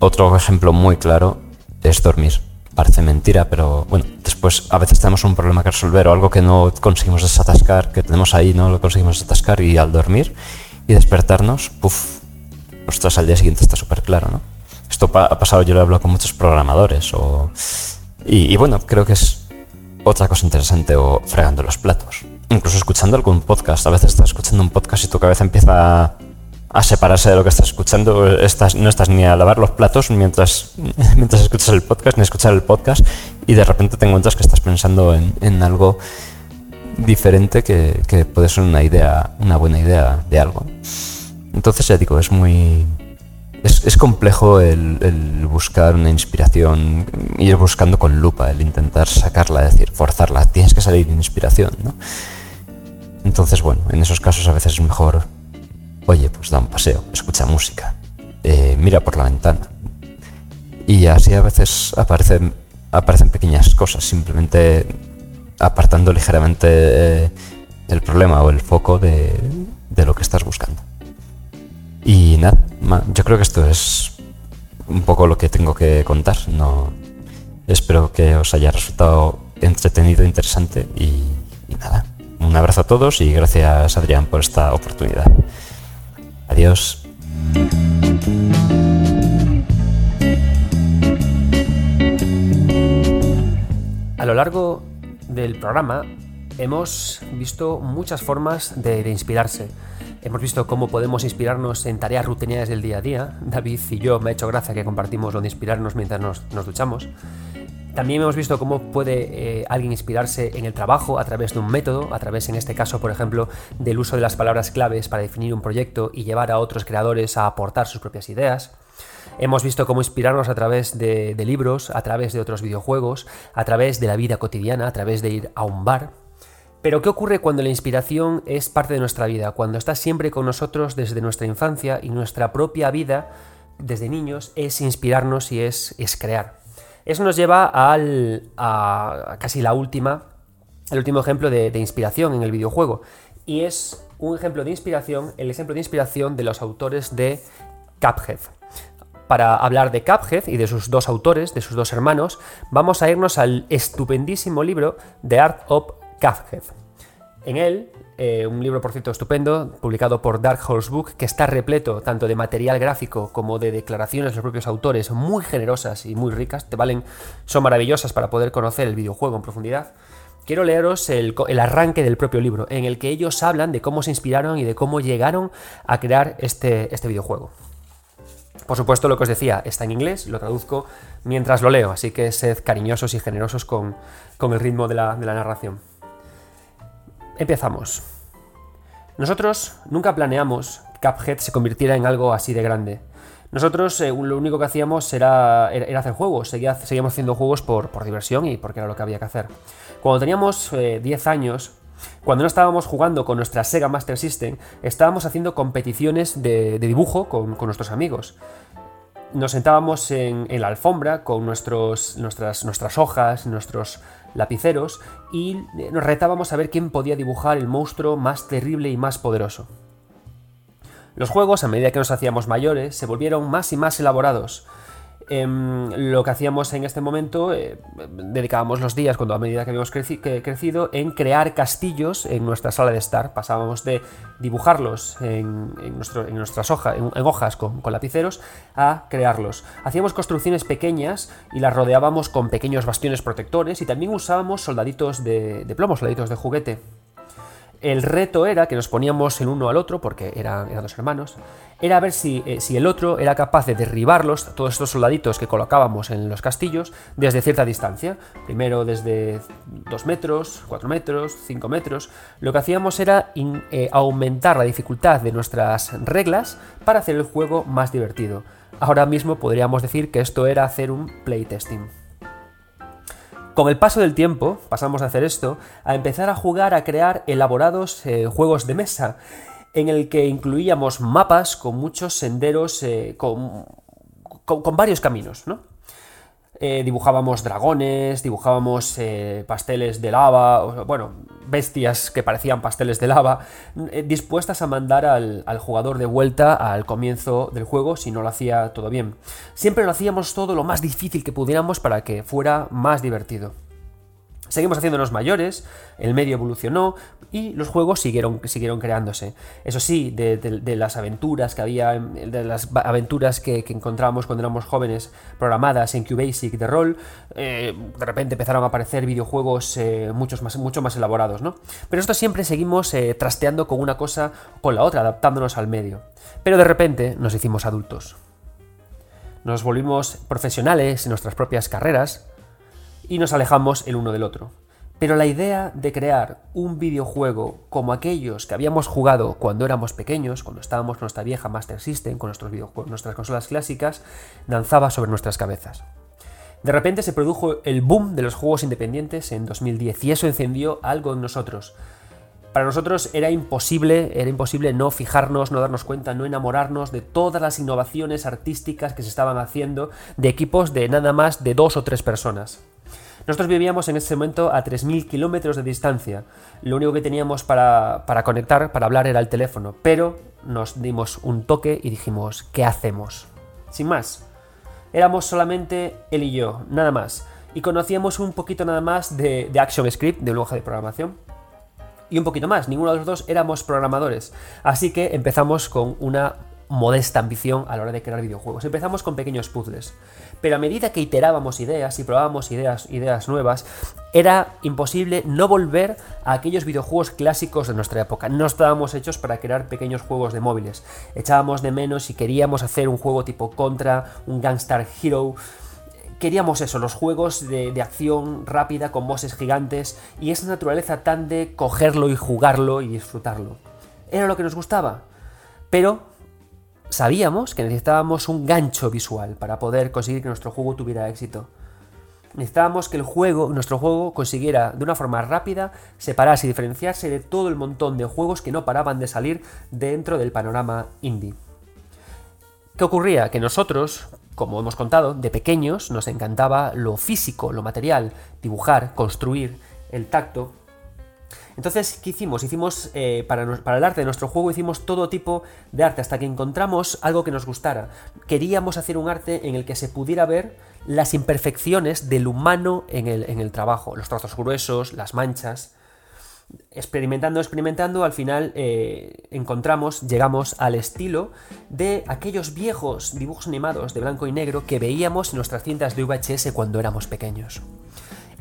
otro ejemplo muy claro es dormir parece mentira, pero bueno, después a veces tenemos un problema que resolver o algo que no conseguimos desatascar, que tenemos ahí, no lo conseguimos desatascar y al dormir y despertarnos, puff, ostras, al día siguiente está súper claro, ¿no? Esto ha pasado, yo lo he hablado con muchos programadores o... Y, y, bueno, creo que es otra cosa interesante o fregando los platos. Incluso escuchando algún podcast. A veces estás escuchando un podcast y tu cabeza empieza a separarse de lo que estás escuchando. Estás, no estás ni a lavar los platos mientras, mientras escuchas el podcast, ni a escuchar el podcast, y de repente te encuentras que estás pensando en, en algo diferente que, que, puede ser una idea, una buena idea de algo. Entonces ya digo, es muy. Es, es complejo el, el, buscar una inspiración, ir buscando con lupa, el intentar sacarla, decir, forzarla. Tienes que salir de inspiración, ¿no? Entonces, bueno, en esos casos a veces es mejor Oye, pues da un paseo, escucha música, eh, mira por la ventana. Y así a veces aparecen, aparecen pequeñas cosas, simplemente apartando ligeramente eh, el problema o el foco de, de, lo que estás buscando. Y nada, yo creo que esto es un poco lo que tengo que contar. No, espero que os haya resultado entretenido, interesante y, y nada. Un abrazo a todos y gracias Adrián por esta oportunidad. Adiós. A lo largo del programa hemos visto muchas formas de, de, inspirarse. Hemos visto cómo podemos inspirarnos en tareas rutinarias del día a día. David y yo me ha hecho gracia que compartimos lo de inspirarnos mientras nos, nos duchamos. También hemos visto cómo puede eh, alguien inspirarse en el trabajo a través de un método, a través, en este caso, por ejemplo, del uso de las palabras claves para definir un proyecto y llevar a otros creadores a aportar sus propias ideas. Hemos visto cómo inspirarnos a través de, de libros, a través de otros videojuegos, a través de la vida cotidiana, a través de ir a un bar. Pero ¿qué ocurre cuando la inspiración es parte de nuestra vida? Cuando está siempre con nosotros desde nuestra infancia y nuestra propia vida desde niños es inspirarnos y es, es crear. Eso nos lleva al, a casi la última, el último ejemplo de, inspiración en el videojuego. Y es un ejemplo de inspiración, el ejemplo de inspiración de los autores de Cuphead. Para hablar de Cuphead y de sus dos autores, de sus dos hermanos, vamos a irnos al estupendísimo libro The Art of Cuphead. En él, eh, un libro por cierto estupendo, publicado por Dark Horse Book, que está repleto tanto de material gráfico como de declaraciones de los propios autores, muy generosas y muy ricas, te valen, son maravillosas para poder conocer el videojuego en profundidad. Quiero leeros el, el, arranque del propio libro, en el que ellos hablan de cómo se inspiraron y de cómo llegaron a crear este, este videojuego. Por supuesto, lo que os decía está en inglés, lo traduzco mientras lo leo, así que sed cariñosos y generosos con, con el ritmo de la, de la narración. Empezamos. Nosotros nunca planeamos que Cuphead se convirtiera en algo así de grande. Nosotros eh, lo único que hacíamos era, hacer juegos, Seguía, seguíamos haciendo juegos por, por, diversión y porque era lo que había que hacer. Cuando teníamos eh, 10 años, cuando no estábamos jugando con nuestra Sega Master System, estábamos haciendo competiciones de, de dibujo con, con, nuestros amigos. Nos sentábamos en, en la alfombra con nuestros, nuestras, nuestras hojas, nuestros lapiceros y nos retábamos a ver quién podía dibujar el monstruo más terrible y más poderoso. Los juegos, a medida que nos hacíamos mayores, se volvieron más y más elaborados. Eh, lo que hacíamos en este momento, eh, dedicábamos los días, cuando a medida que habíamos crecido, en crear castillos en nuestra sala de estar. Pasábamos de dibujarlos en, nuestras hojas, en, hojas con, con, lapiceros, a crearlos. Hacíamos construcciones pequeñas y las rodeábamos con pequeños bastiones protectores y también usábamos soldaditos de, de plomo, soldaditos de juguete. El reto era que nos poníamos el uno al otro, porque eran, dos hermanos, era ver si, eh, si, el otro era capaz de derribarlos, todos estos soldaditos que colocábamos en los castillos, desde cierta distancia. Primero desde 2 metros, 4 metros, 5 metros. Lo que hacíamos era eh, aumentar la dificultad de nuestras reglas para hacer el juego más divertido. Ahora mismo podríamos decir que esto era hacer un playtesting. Con el paso del tiempo, pasamos de hacer esto, a empezar a jugar, a crear elaborados eh, juegos de mesa, en el que incluíamos mapas con muchos senderos, eh, con, con, varios caminos, ¿no? Eh, dibujábamos dragones, dibujábamos pasteles de lava, bueno, bestias que parecían pasteles de lava, dispuestas a mandar al, al, jugador de vuelta al comienzo del juego si no lo hacía todo bien. Siempre lo hacíamos todo lo más difícil que pudiéramos para que fuera más divertido. Seguimos haciéndonos mayores, el medio evolucionó y los juegos siguieron, creándose. Eso sí, de, las aventuras que había, de las aventuras que, encontrábamos cuando éramos jóvenes programadas en QBasic de rol, eh, de repente empezaron a aparecer videojuegos eh, muchos más, mucho más elaborados, ¿no? Pero esto siempre seguimos eh, trasteando con una cosa con la otra, adaptándonos al medio. Pero de repente nos hicimos adultos. Nos volvimos profesionales en nuestras propias carreras, y nos alejamos el uno del otro. Pero la idea de crear un videojuego como aquellos que habíamos jugado cuando éramos pequeños, cuando estábamos con nuestra vieja Master System, con nuestras consolas clásicas, danzaba sobre nuestras cabezas. De repente se produjo el boom de los juegos independientes en 2010 y eso encendió algo en nosotros. Para nosotros era imposible, era imposible no fijarnos, no darnos cuenta, no enamorarnos de todas las innovaciones artísticas que se estaban haciendo de equipos de nada más de dos o tres personas. Nosotros vivíamos en ese momento a 3.000 kilómetros de distancia. Lo único que teníamos para, conectar, para hablar, era el teléfono. Pero nos dimos un toque y dijimos, ¿qué hacemos? Sin más. Éramos solamente él y yo, nada más. Y conocíamos un poquito nada más de, de ActionScript, de lenguaje de programación. Y un poquito más, ninguno de los dos éramos programadores. Así que empezamos con una modesta ambición a la hora de crear videojuegos. Empezamos con pequeños puzzles, pero a medida que iterábamos ideas y probábamos ideas, ideas nuevas, era imposible no volver a aquellos videojuegos clásicos de nuestra época. No estábamos hechos para crear pequeños juegos de móviles. Echábamos de menos y queríamos hacer un juego tipo Contra, un Gangstar Hero. Queríamos eso, los juegos de, de acción rápida con bosses gigantes y esa naturaleza tan de cogerlo y jugarlo y disfrutarlo. Era lo que nos gustaba. Pero sabíamos que necesitábamos un gancho visual para poder conseguir que nuestro juego tuviera éxito. Necesitábamos que el juego, nuestro juego consiguiera de una forma rápida separarse y diferenciarse de todo el montón de juegos que no paraban de salir dentro del panorama indie. ¿Qué ocurría? Que nosotros, como hemos contado, de pequeños nos encantaba lo físico, lo material, dibujar, construir, el tacto, entonces, ¿qué hicimos? Hicimos, eh, para, el arte de nuestro juego, hicimos todo tipo de arte hasta que encontramos algo que nos gustara. Queríamos hacer un arte en el que se pudiera ver las imperfecciones del humano en el, en el trabajo, los trazos gruesos, las manchas. Experimentando, experimentando, al final eh, encontramos, llegamos al estilo de aquellos viejos dibujos animados de blanco y negro que veíamos en nuestras cintas de VHS cuando éramos pequeños.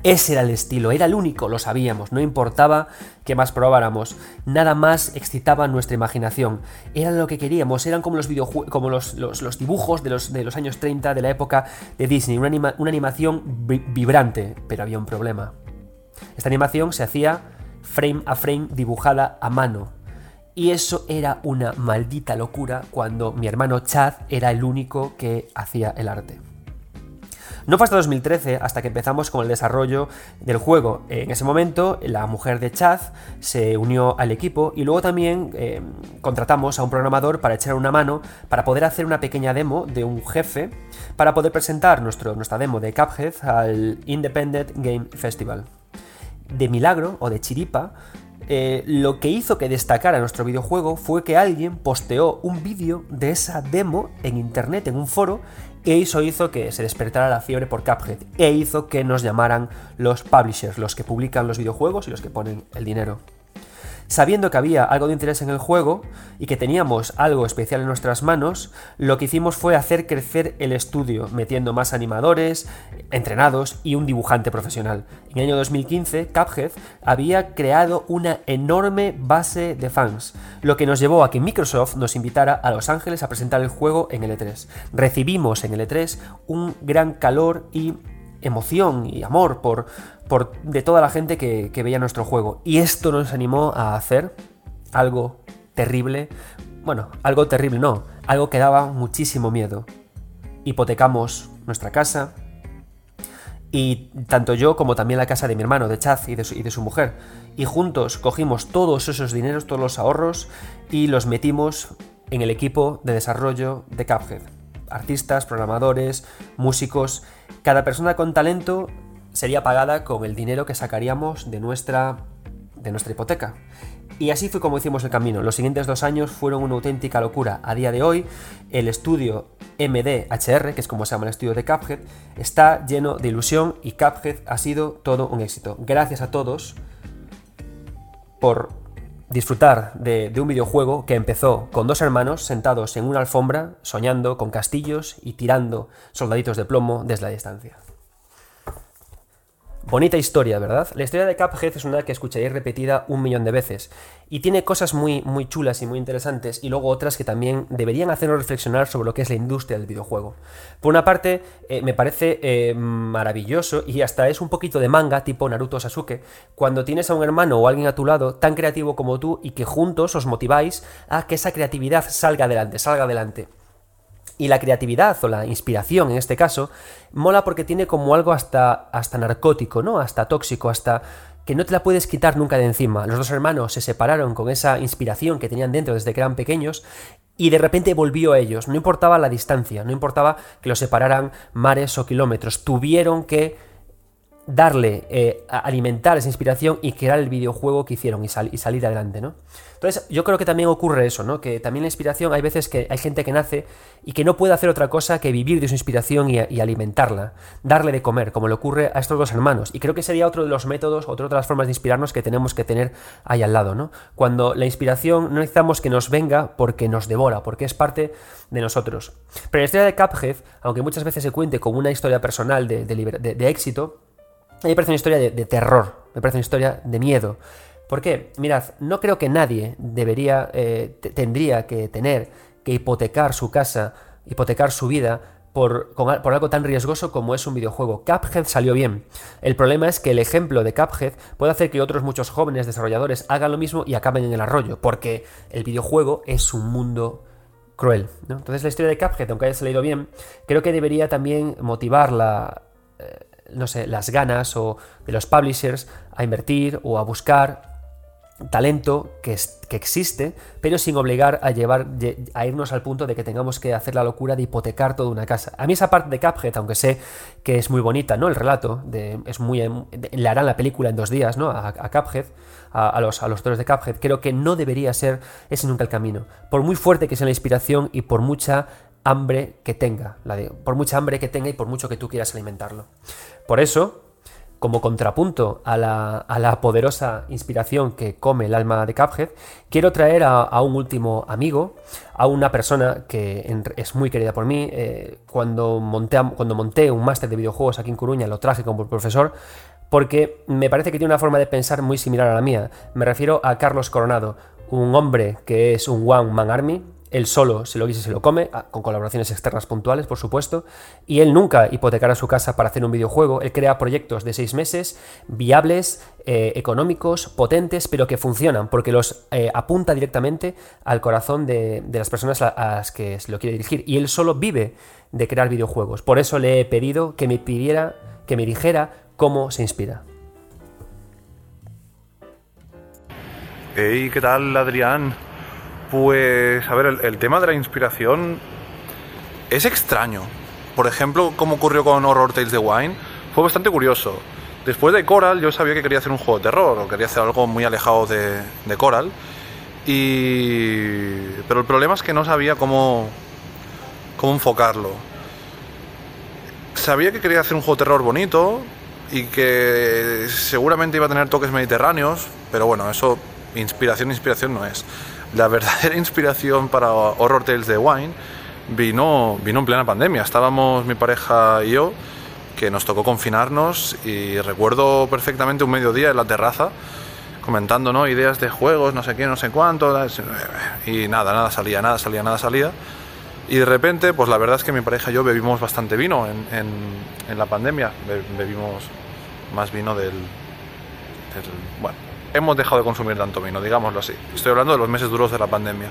Ese era el estilo, era el único, lo sabíamos, no importaba que más probáramos, nada más excitaba nuestra imaginación, era lo que queríamos, eran como los, dibujos de los, años 30 de la época de Disney, una animación vibrante, pero había un problema. Esta animación se hacía frame a frame dibujada a mano, y eso era una maldita locura cuando mi hermano Chad era el único que hacía el arte. No fue hasta 2013 hasta que empezamos con el desarrollo del juego. En ese momento, la mujer de Chaz se unió al equipo y luego también eh, contratamos a un programador para echar una mano para poder hacer una pequeña demo de un jefe para poder presentar nuestro, nuestra demo de Cuphead al Independent Game Festival. De milagro o de chiripa, eh, lo que hizo que destacara nuestro videojuego fue que alguien posteó un vídeo de esa demo en internet, en un foro, e eso hizo que se despertara la fiebre por Cuphead e hizo que nos llamaran los publishers, los que publican los videojuegos y los que ponen el dinero. Sabiendo que había algo de interés en el juego y que teníamos algo especial en nuestras manos, lo que hicimos fue hacer crecer el estudio, metiendo más animadores, entrenados y un dibujante profesional. En el año 2015, Cuphead había creado una enorme base de fans, lo que nos llevó a que Microsoft nos invitara a Los Ángeles a presentar el juego en el E3. Recibimos en el E3 un gran calor y emoción y amor por, por de toda la gente que, que veía nuestro juego. Y esto nos animó a hacer algo terrible. Bueno, algo terrible no, algo que daba muchísimo miedo. Hipotecamos nuestra casa, y tanto yo como también la casa de mi hermano, de Chaz y de, su, y de su mujer. Y juntos cogimos todos esos dineros, todos los ahorros y los metimos en el equipo de desarrollo de Cuphead. Artistas, programadores, músicos, cada persona con talento sería pagada con el dinero que sacaríamos de nuestra, de nuestra hipoteca. Y así fue como hicimos el camino. Los siguientes dos años fueron una auténtica locura. A día de hoy, el estudio MDHR, que es como se llama el estudio de Cuphead, está lleno de ilusión y Cuphead ha sido todo un éxito. Gracias a todos por disfrutar de, un videojuego que empezó con dos hermanos sentados en una alfombra, soñando con castillos y tirando soldaditos de plomo desde la distancia. Bonita historia, ¿verdad? La historia de Cuphead es una que escucharéis repetida un millón de veces y tiene cosas muy, muy chulas y muy interesantes y luego otras que también deberían hacernos reflexionar sobre lo que es la industria del videojuego. Por una parte, eh, me parece eh, maravilloso y hasta es un poquito de manga tipo Naruto Sasuke, cuando tienes a un hermano o alguien a tu lado tan creativo como tú y que juntos os motiváis a que esa creatividad salga adelante, salga adelante. Y la creatividad o la inspiración en este caso mola porque tiene como algo hasta, hasta narcótico, ¿no? Hasta tóxico, hasta que no te la puedes quitar nunca de encima. Los dos hermanos se separaron con esa inspiración que tenían dentro desde que eran pequeños y de repente volvió a ellos. No importaba la distancia, no importaba que los separaran mares o kilómetros. Tuvieron que darle, eh, alimentar esa inspiración y crear el videojuego que hicieron y, y, salir adelante, ¿no? Entonces, yo creo que también ocurre eso, ¿no? Que también la inspiración, hay veces que hay gente que nace y que no puede hacer otra cosa que vivir de su inspiración y, alimentarla, darle de comer, como le ocurre a estos dos hermanos. Y creo que sería otro de los métodos, otra de las formas de inspirarnos que tenemos que tener ahí al lado, ¿no? Cuando la inspiración no necesitamos que nos venga porque nos devora, porque es parte de nosotros. Pero la historia de Cuphead, aunque muchas veces se cuente como una historia personal de, de, éxito, a mí me parece una historia de, terror, me parece una historia de miedo. ¿Por qué? Mirad, no creo que nadie debería, eh, tendría que tener que hipotecar su casa, hipotecar su vida por, algo tan riesgoso como es un videojuego. Cuphead salió bien. El problema es que el ejemplo de Cuphead puede hacer que otros muchos jóvenes desarrolladores hagan lo mismo y acaben en el arroyo, porque el videojuego es un mundo cruel. Entonces la historia de Cuphead, aunque haya salido bien, creo que debería también motivar. Eh, las ganas o de los publishers a invertir o a buscar talento que, es, que, existe, pero sin obligar a llevar a irnos al punto de que tengamos que hacer la locura de hipotecar toda una casa. A mí esa parte de Cuphead, aunque sé que es muy bonita, ¿no? El relato es muy le harán la película en dos días, ¿no? A, a Cuphead, a, los a los de Cuphead. Creo que no debería ser ese nunca el camino. Por muy fuerte que sea la inspiración y por mucha hambre que tenga, por mucha hambre que tenga y por mucho que tú quieras alimentarlo. Por eso, como contrapunto a la, poderosa inspiración que come el alma de Cuphead, quiero traer a, un último amigo, a una persona que es muy querida por mí. Eh, cuando, monté, cuando monté un máster de videojuegos aquí en Coruña, lo traje como profesor, porque me parece que tiene una forma de pensar muy similar a la mía. Me refiero a Carlos Coronado, un hombre que es un One Man Army, él solo se lo guisa y se lo come, ah, con colaboraciones externas puntuales, por supuesto, y él nunca hipotecará su casa para hacer un videojuego, él crea proyectos de seis meses, viables, eh, económicos, potentes, pero que funcionan, porque los eh, apunta directamente al corazón de, de las personas a, las que se lo quiere dirigir, y él solo vive de crear videojuegos. Por eso le he pedido que me pidiera, que me dijera cómo se inspira. Hey, ¿qué tal, Adrián? Pues, a ver, el, tema de la inspiración es extraño. Por ejemplo, como ocurrió con Horror Tales de Wine, fue bastante curioso. Después de Coral, yo sabía que quería hacer un juego de terror, o quería hacer algo muy alejado de, Coral. Pero el problema es que no sabía cómo, cómo enfocarlo. Sabía que quería hacer un juego de terror bonito y que seguramente iba a tener toques mediterráneos, pero bueno, eso inspiración, inspiración no es la verdadera inspiración para Horror Tales de Wine vino, vino en plena pandemia. Estábamos mi pareja y yo, que nos tocó confinarnos y recuerdo perfectamente un mediodía en la terraza comentando ¿no? ideas de juegos, no sé qué, no sé cuánto, y nada, nada salía, nada salía, nada salía. Y de repente, pues la verdad es que mi pareja y yo bebimos bastante vino en, en, la pandemia. Bebimos más vino del, hemos dejado de consumir tanto vino, digámoslo así. Estoy hablando de los meses duros de la pandemia.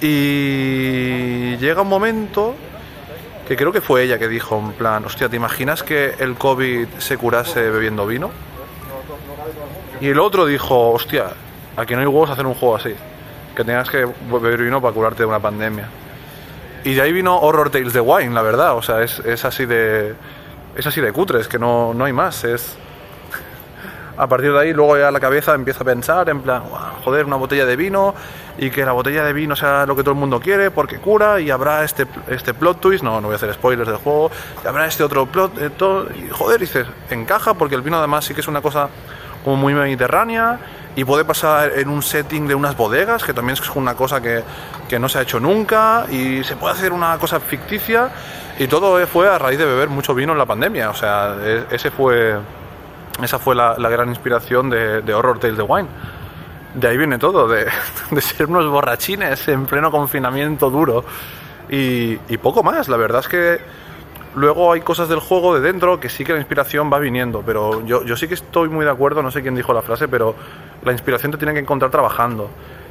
Y llega un momento que creo que fue ella que dijo en plan, hostia, ¿te imaginas que el COVID se curase bebiendo vino? Y el otro dijo, hostia, aquí no hay huevos hacer un juego así, que tengas que beber vino para curarte de una pandemia. Y de ahí vino Horror Tales de Wine, la verdad, o sea, es, es así de es así de cutre, es que no, no hay más, es a partir de ahí luego ya la cabeza empieza a pensar en plan, joder, una botella de vino y que la botella de vino sea lo que todo el mundo quiere porque cura y habrá este, este plot twist, no, no voy a hacer spoilers del juego, habrá este otro plot, eh, todo, y joder, dices, encaja porque el vino además sí que es una cosa como muy mediterránea y puede pasar en un setting de unas bodegas, que también es una cosa que, que no se ha hecho nunca y se puede hacer una cosa ficticia y todo fue a raíz de beber mucho vino en la pandemia, o sea, e, ese fue esa fue la, gran inspiración de, Horror Tales de Wine. De ahí viene todo, de, ser unos borrachines en pleno confinamiento duro. Y, poco más, la verdad es que luego hay cosas del juego de dentro que sí que la inspiración va viniendo, pero yo, yo sí que estoy muy de acuerdo, no sé quién dijo la frase, pero la inspiración te tiene que encontrar trabajando.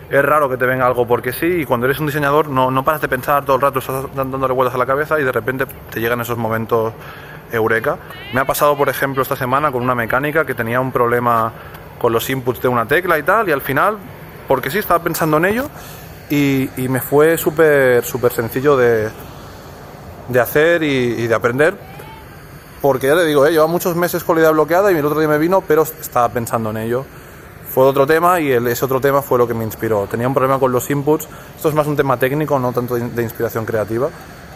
Es raro que te venga algo porque sí, y cuando eres un diseñador no, no paras de pensar todo el rato, estás dándole vueltas a la cabeza y de repente te llegan esos momentos eureka. Me ha pasado, por ejemplo, esta semana con una mecánica que tenía un problema con los inputs de una tecla y tal, y al final, porque sí, estaba pensando en ello, y, me fue súper súper sencillo de, de hacer y, de aprender, porque ya te digo, ¿eh? lleva muchos meses con la idea bloqueada y el otro día me vino, pero estaba pensando en ello. Fue otro tema y ese otro tema fue lo que me inspiró. Tenía un problema con los inputs, esto es más un tema técnico, no tanto de inspiración creativa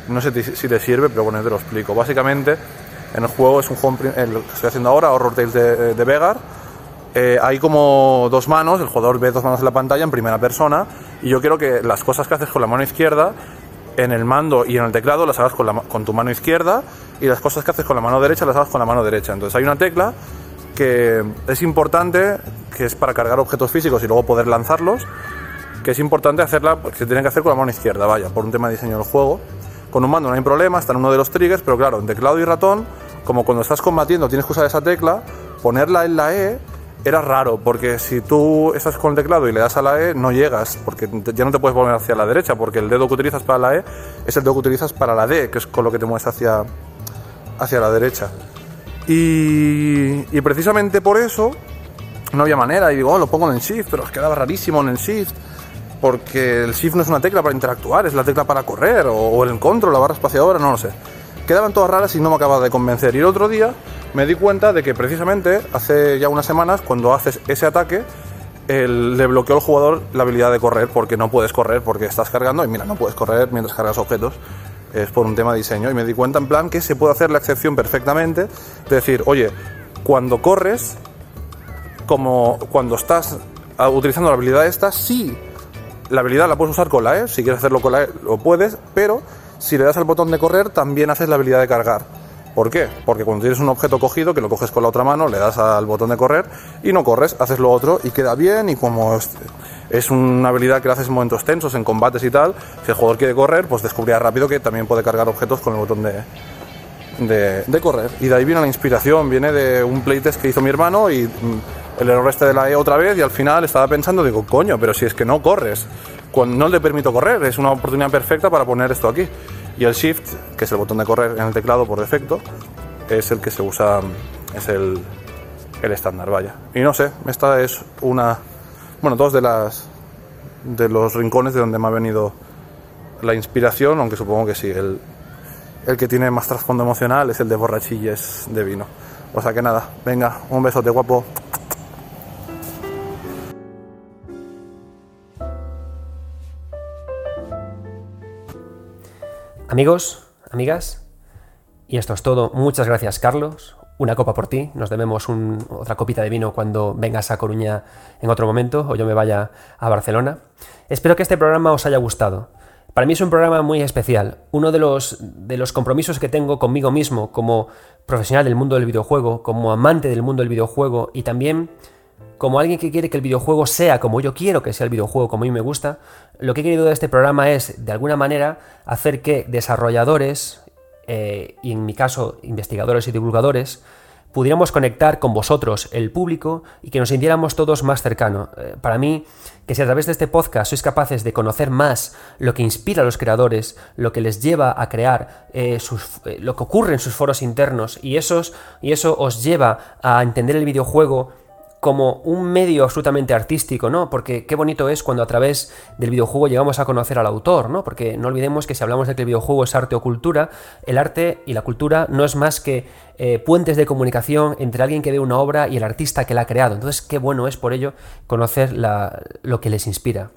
no sé si te sirve, pero bueno, te lo explico. Básicamente, en el juego es un juego, el que estoy haciendo ahora, Horror Tales de, de Vegar. Eh, hay como dos manos, el jugador ve dos manos en la pantalla en primera persona y yo quiero que las cosas que haces con la mano izquierda en el mando y en el teclado las hagas con, con tu mano izquierda y las cosas que haces con la mano derecha las hagas con la mano derecha. Entonces hay una tecla que es importante, que es para cargar objetos físicos y luego poder lanzarlos, que es importante hacerla, que se tiene que hacer con la mano izquierda, vaya, por un tema de diseño del juego. Con un mando no hay problema, está en uno de los triggers, pero claro, en teclado y ratón, como cuando estás combatiendo tienes que usar esa tecla, ponerla en la E era raro, porque si tú estás con el teclado y le das a la E, no llegas, porque ya no te puedes poner hacia la derecha, porque el dedo que utilizas para la E es el dedo que utilizas para la D, que es con lo que te mueves hacia, hacia la derecha. Y, y precisamente por eso no había manera, y digo, oh, lo pongo en el Shift, pero quedaba rarísimo en el Shift porque el shift no es una tecla para interactuar, es la tecla para correr, o, el control, la barra espaciadora, no lo sé. Quedaban todas raras y no me acababa de convencer. Y el otro día me di cuenta de que precisamente hace ya unas semanas, cuando haces ese ataque, le bloqueó al jugador la habilidad de correr, porque no puedes correr, porque estás cargando, y mira, no puedes correr mientras cargas objetos. Es por un tema de diseño. Y me di cuenta en plan que se puede hacer la excepción perfectamente de decir, oye, cuando corres, como cuando estás ah, utilizando la habilidad esta, sí la habilidad la puedes usar con la E, si quieres hacerlo con la E lo puedes, pero si le das al botón de correr también haces la habilidad de cargar. ¿Por qué? Porque cuando tienes un objeto cogido, que lo coges con la otra mano, le das al botón de correr y no corres, haces lo otro y queda bien y como es, una habilidad que lo haces en momentos tensos, en combates y tal, si el jugador quiere correr, pues descubrirá rápido que también puede cargar objetos con el botón de, de, de correr. Y de ahí viene la inspiración, viene de un playtest que hizo mi hermano y el error este de la E otra vez y al final estaba pensando, digo, coño, pero si es que no corres, cuando no le permito correr, es una oportunidad perfecta para poner esto aquí. Y el Shift, que es el botón de correr en el teclado por defecto, es el que se usa, es el, el estándar, vaya. Y no sé, esta es una, bueno, dos de las de los rincones de donde me ha venido la inspiración, aunque supongo que sí, el, el que tiene más trasfondo emocional es el de borrachilles de vino. O sea que nada, venga, un besote guapo. Amigos, amigas, y esto es todo. Muchas gracias, Carlos. Una copa por ti. Nos debemos otra copita de vino cuando vengas a Coruña en otro momento o yo me vaya a Barcelona. Espero que este programa os haya gustado. Para mí es un programa muy especial. Uno de los, de los compromisos que tengo conmigo mismo como profesional del mundo del videojuego, como amante del mundo del videojuego y también como alguien que quiere que el videojuego sea como yo quiero que sea el videojuego, como a mí me gusta, lo que he querido de este programa es, de alguna manera, hacer que desarrolladores, eh, y en mi caso investigadores y divulgadores, pudiéramos conectar con vosotros, el público, y que nos sintiéramos todos más cercanos. Eh, para mí, que si a través de este podcast sois capaces de conocer más lo que inspira a los creadores, lo que les lleva a crear, eh, lo que ocurre en sus foros internos, y, esos, y eso os lleva a entender el videojuego como un medio absolutamente artístico, ¿no? Porque qué bonito es cuando a través del videojuego llegamos a conocer al autor, ¿no? Porque no olvidemos que si hablamos de que el videojuego es arte o cultura, el arte y la cultura no es más que eh, puentes de comunicación entre alguien que ve una obra y el artista que la ha creado. Entonces, qué bueno es por ello conocer lo que les inspira.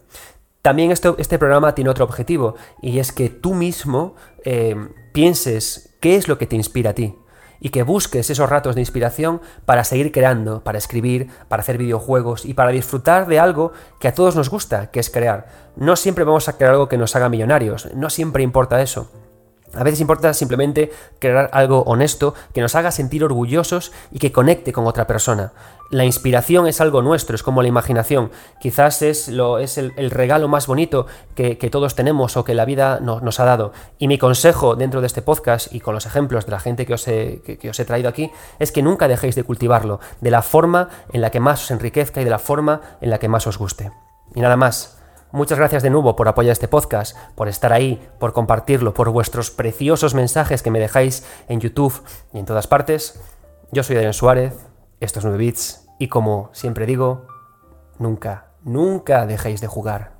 También este programa tiene otro objetivo y es que tú mismo eh, pienses qué es lo que te inspira a ti y que busques esos ratos de inspiración para seguir creando, para escribir, para hacer videojuegos y para disfrutar de algo que a todos nos gusta, que es crear. No siempre vamos a crear algo que nos haga millonarios, no siempre importa eso. A veces importa simplemente crear algo honesto que nos haga sentir orgullosos y que conecte con otra persona. La inspiración es algo nuestro, es como la imaginación. Quizás es, lo, es el, regalo más bonito que, todos tenemos o que la vida nos ha dado. Y mi consejo dentro de este podcast y con los ejemplos de la gente que os, he, que os he traído aquí es que nunca dejéis de cultivarlo, de la forma en la que más os enriquezca y de la forma en la que más os guste. Y nada más. Muchas gracias de nuevo por apoyar este podcast, por estar ahí, por compartirlo, por vuestros preciosos mensajes que me dejáis en YouTube y en todas partes. Yo soy Adrián Suárez, estos 9 bits, y como siempre digo, nunca, nunca dejéis de jugar.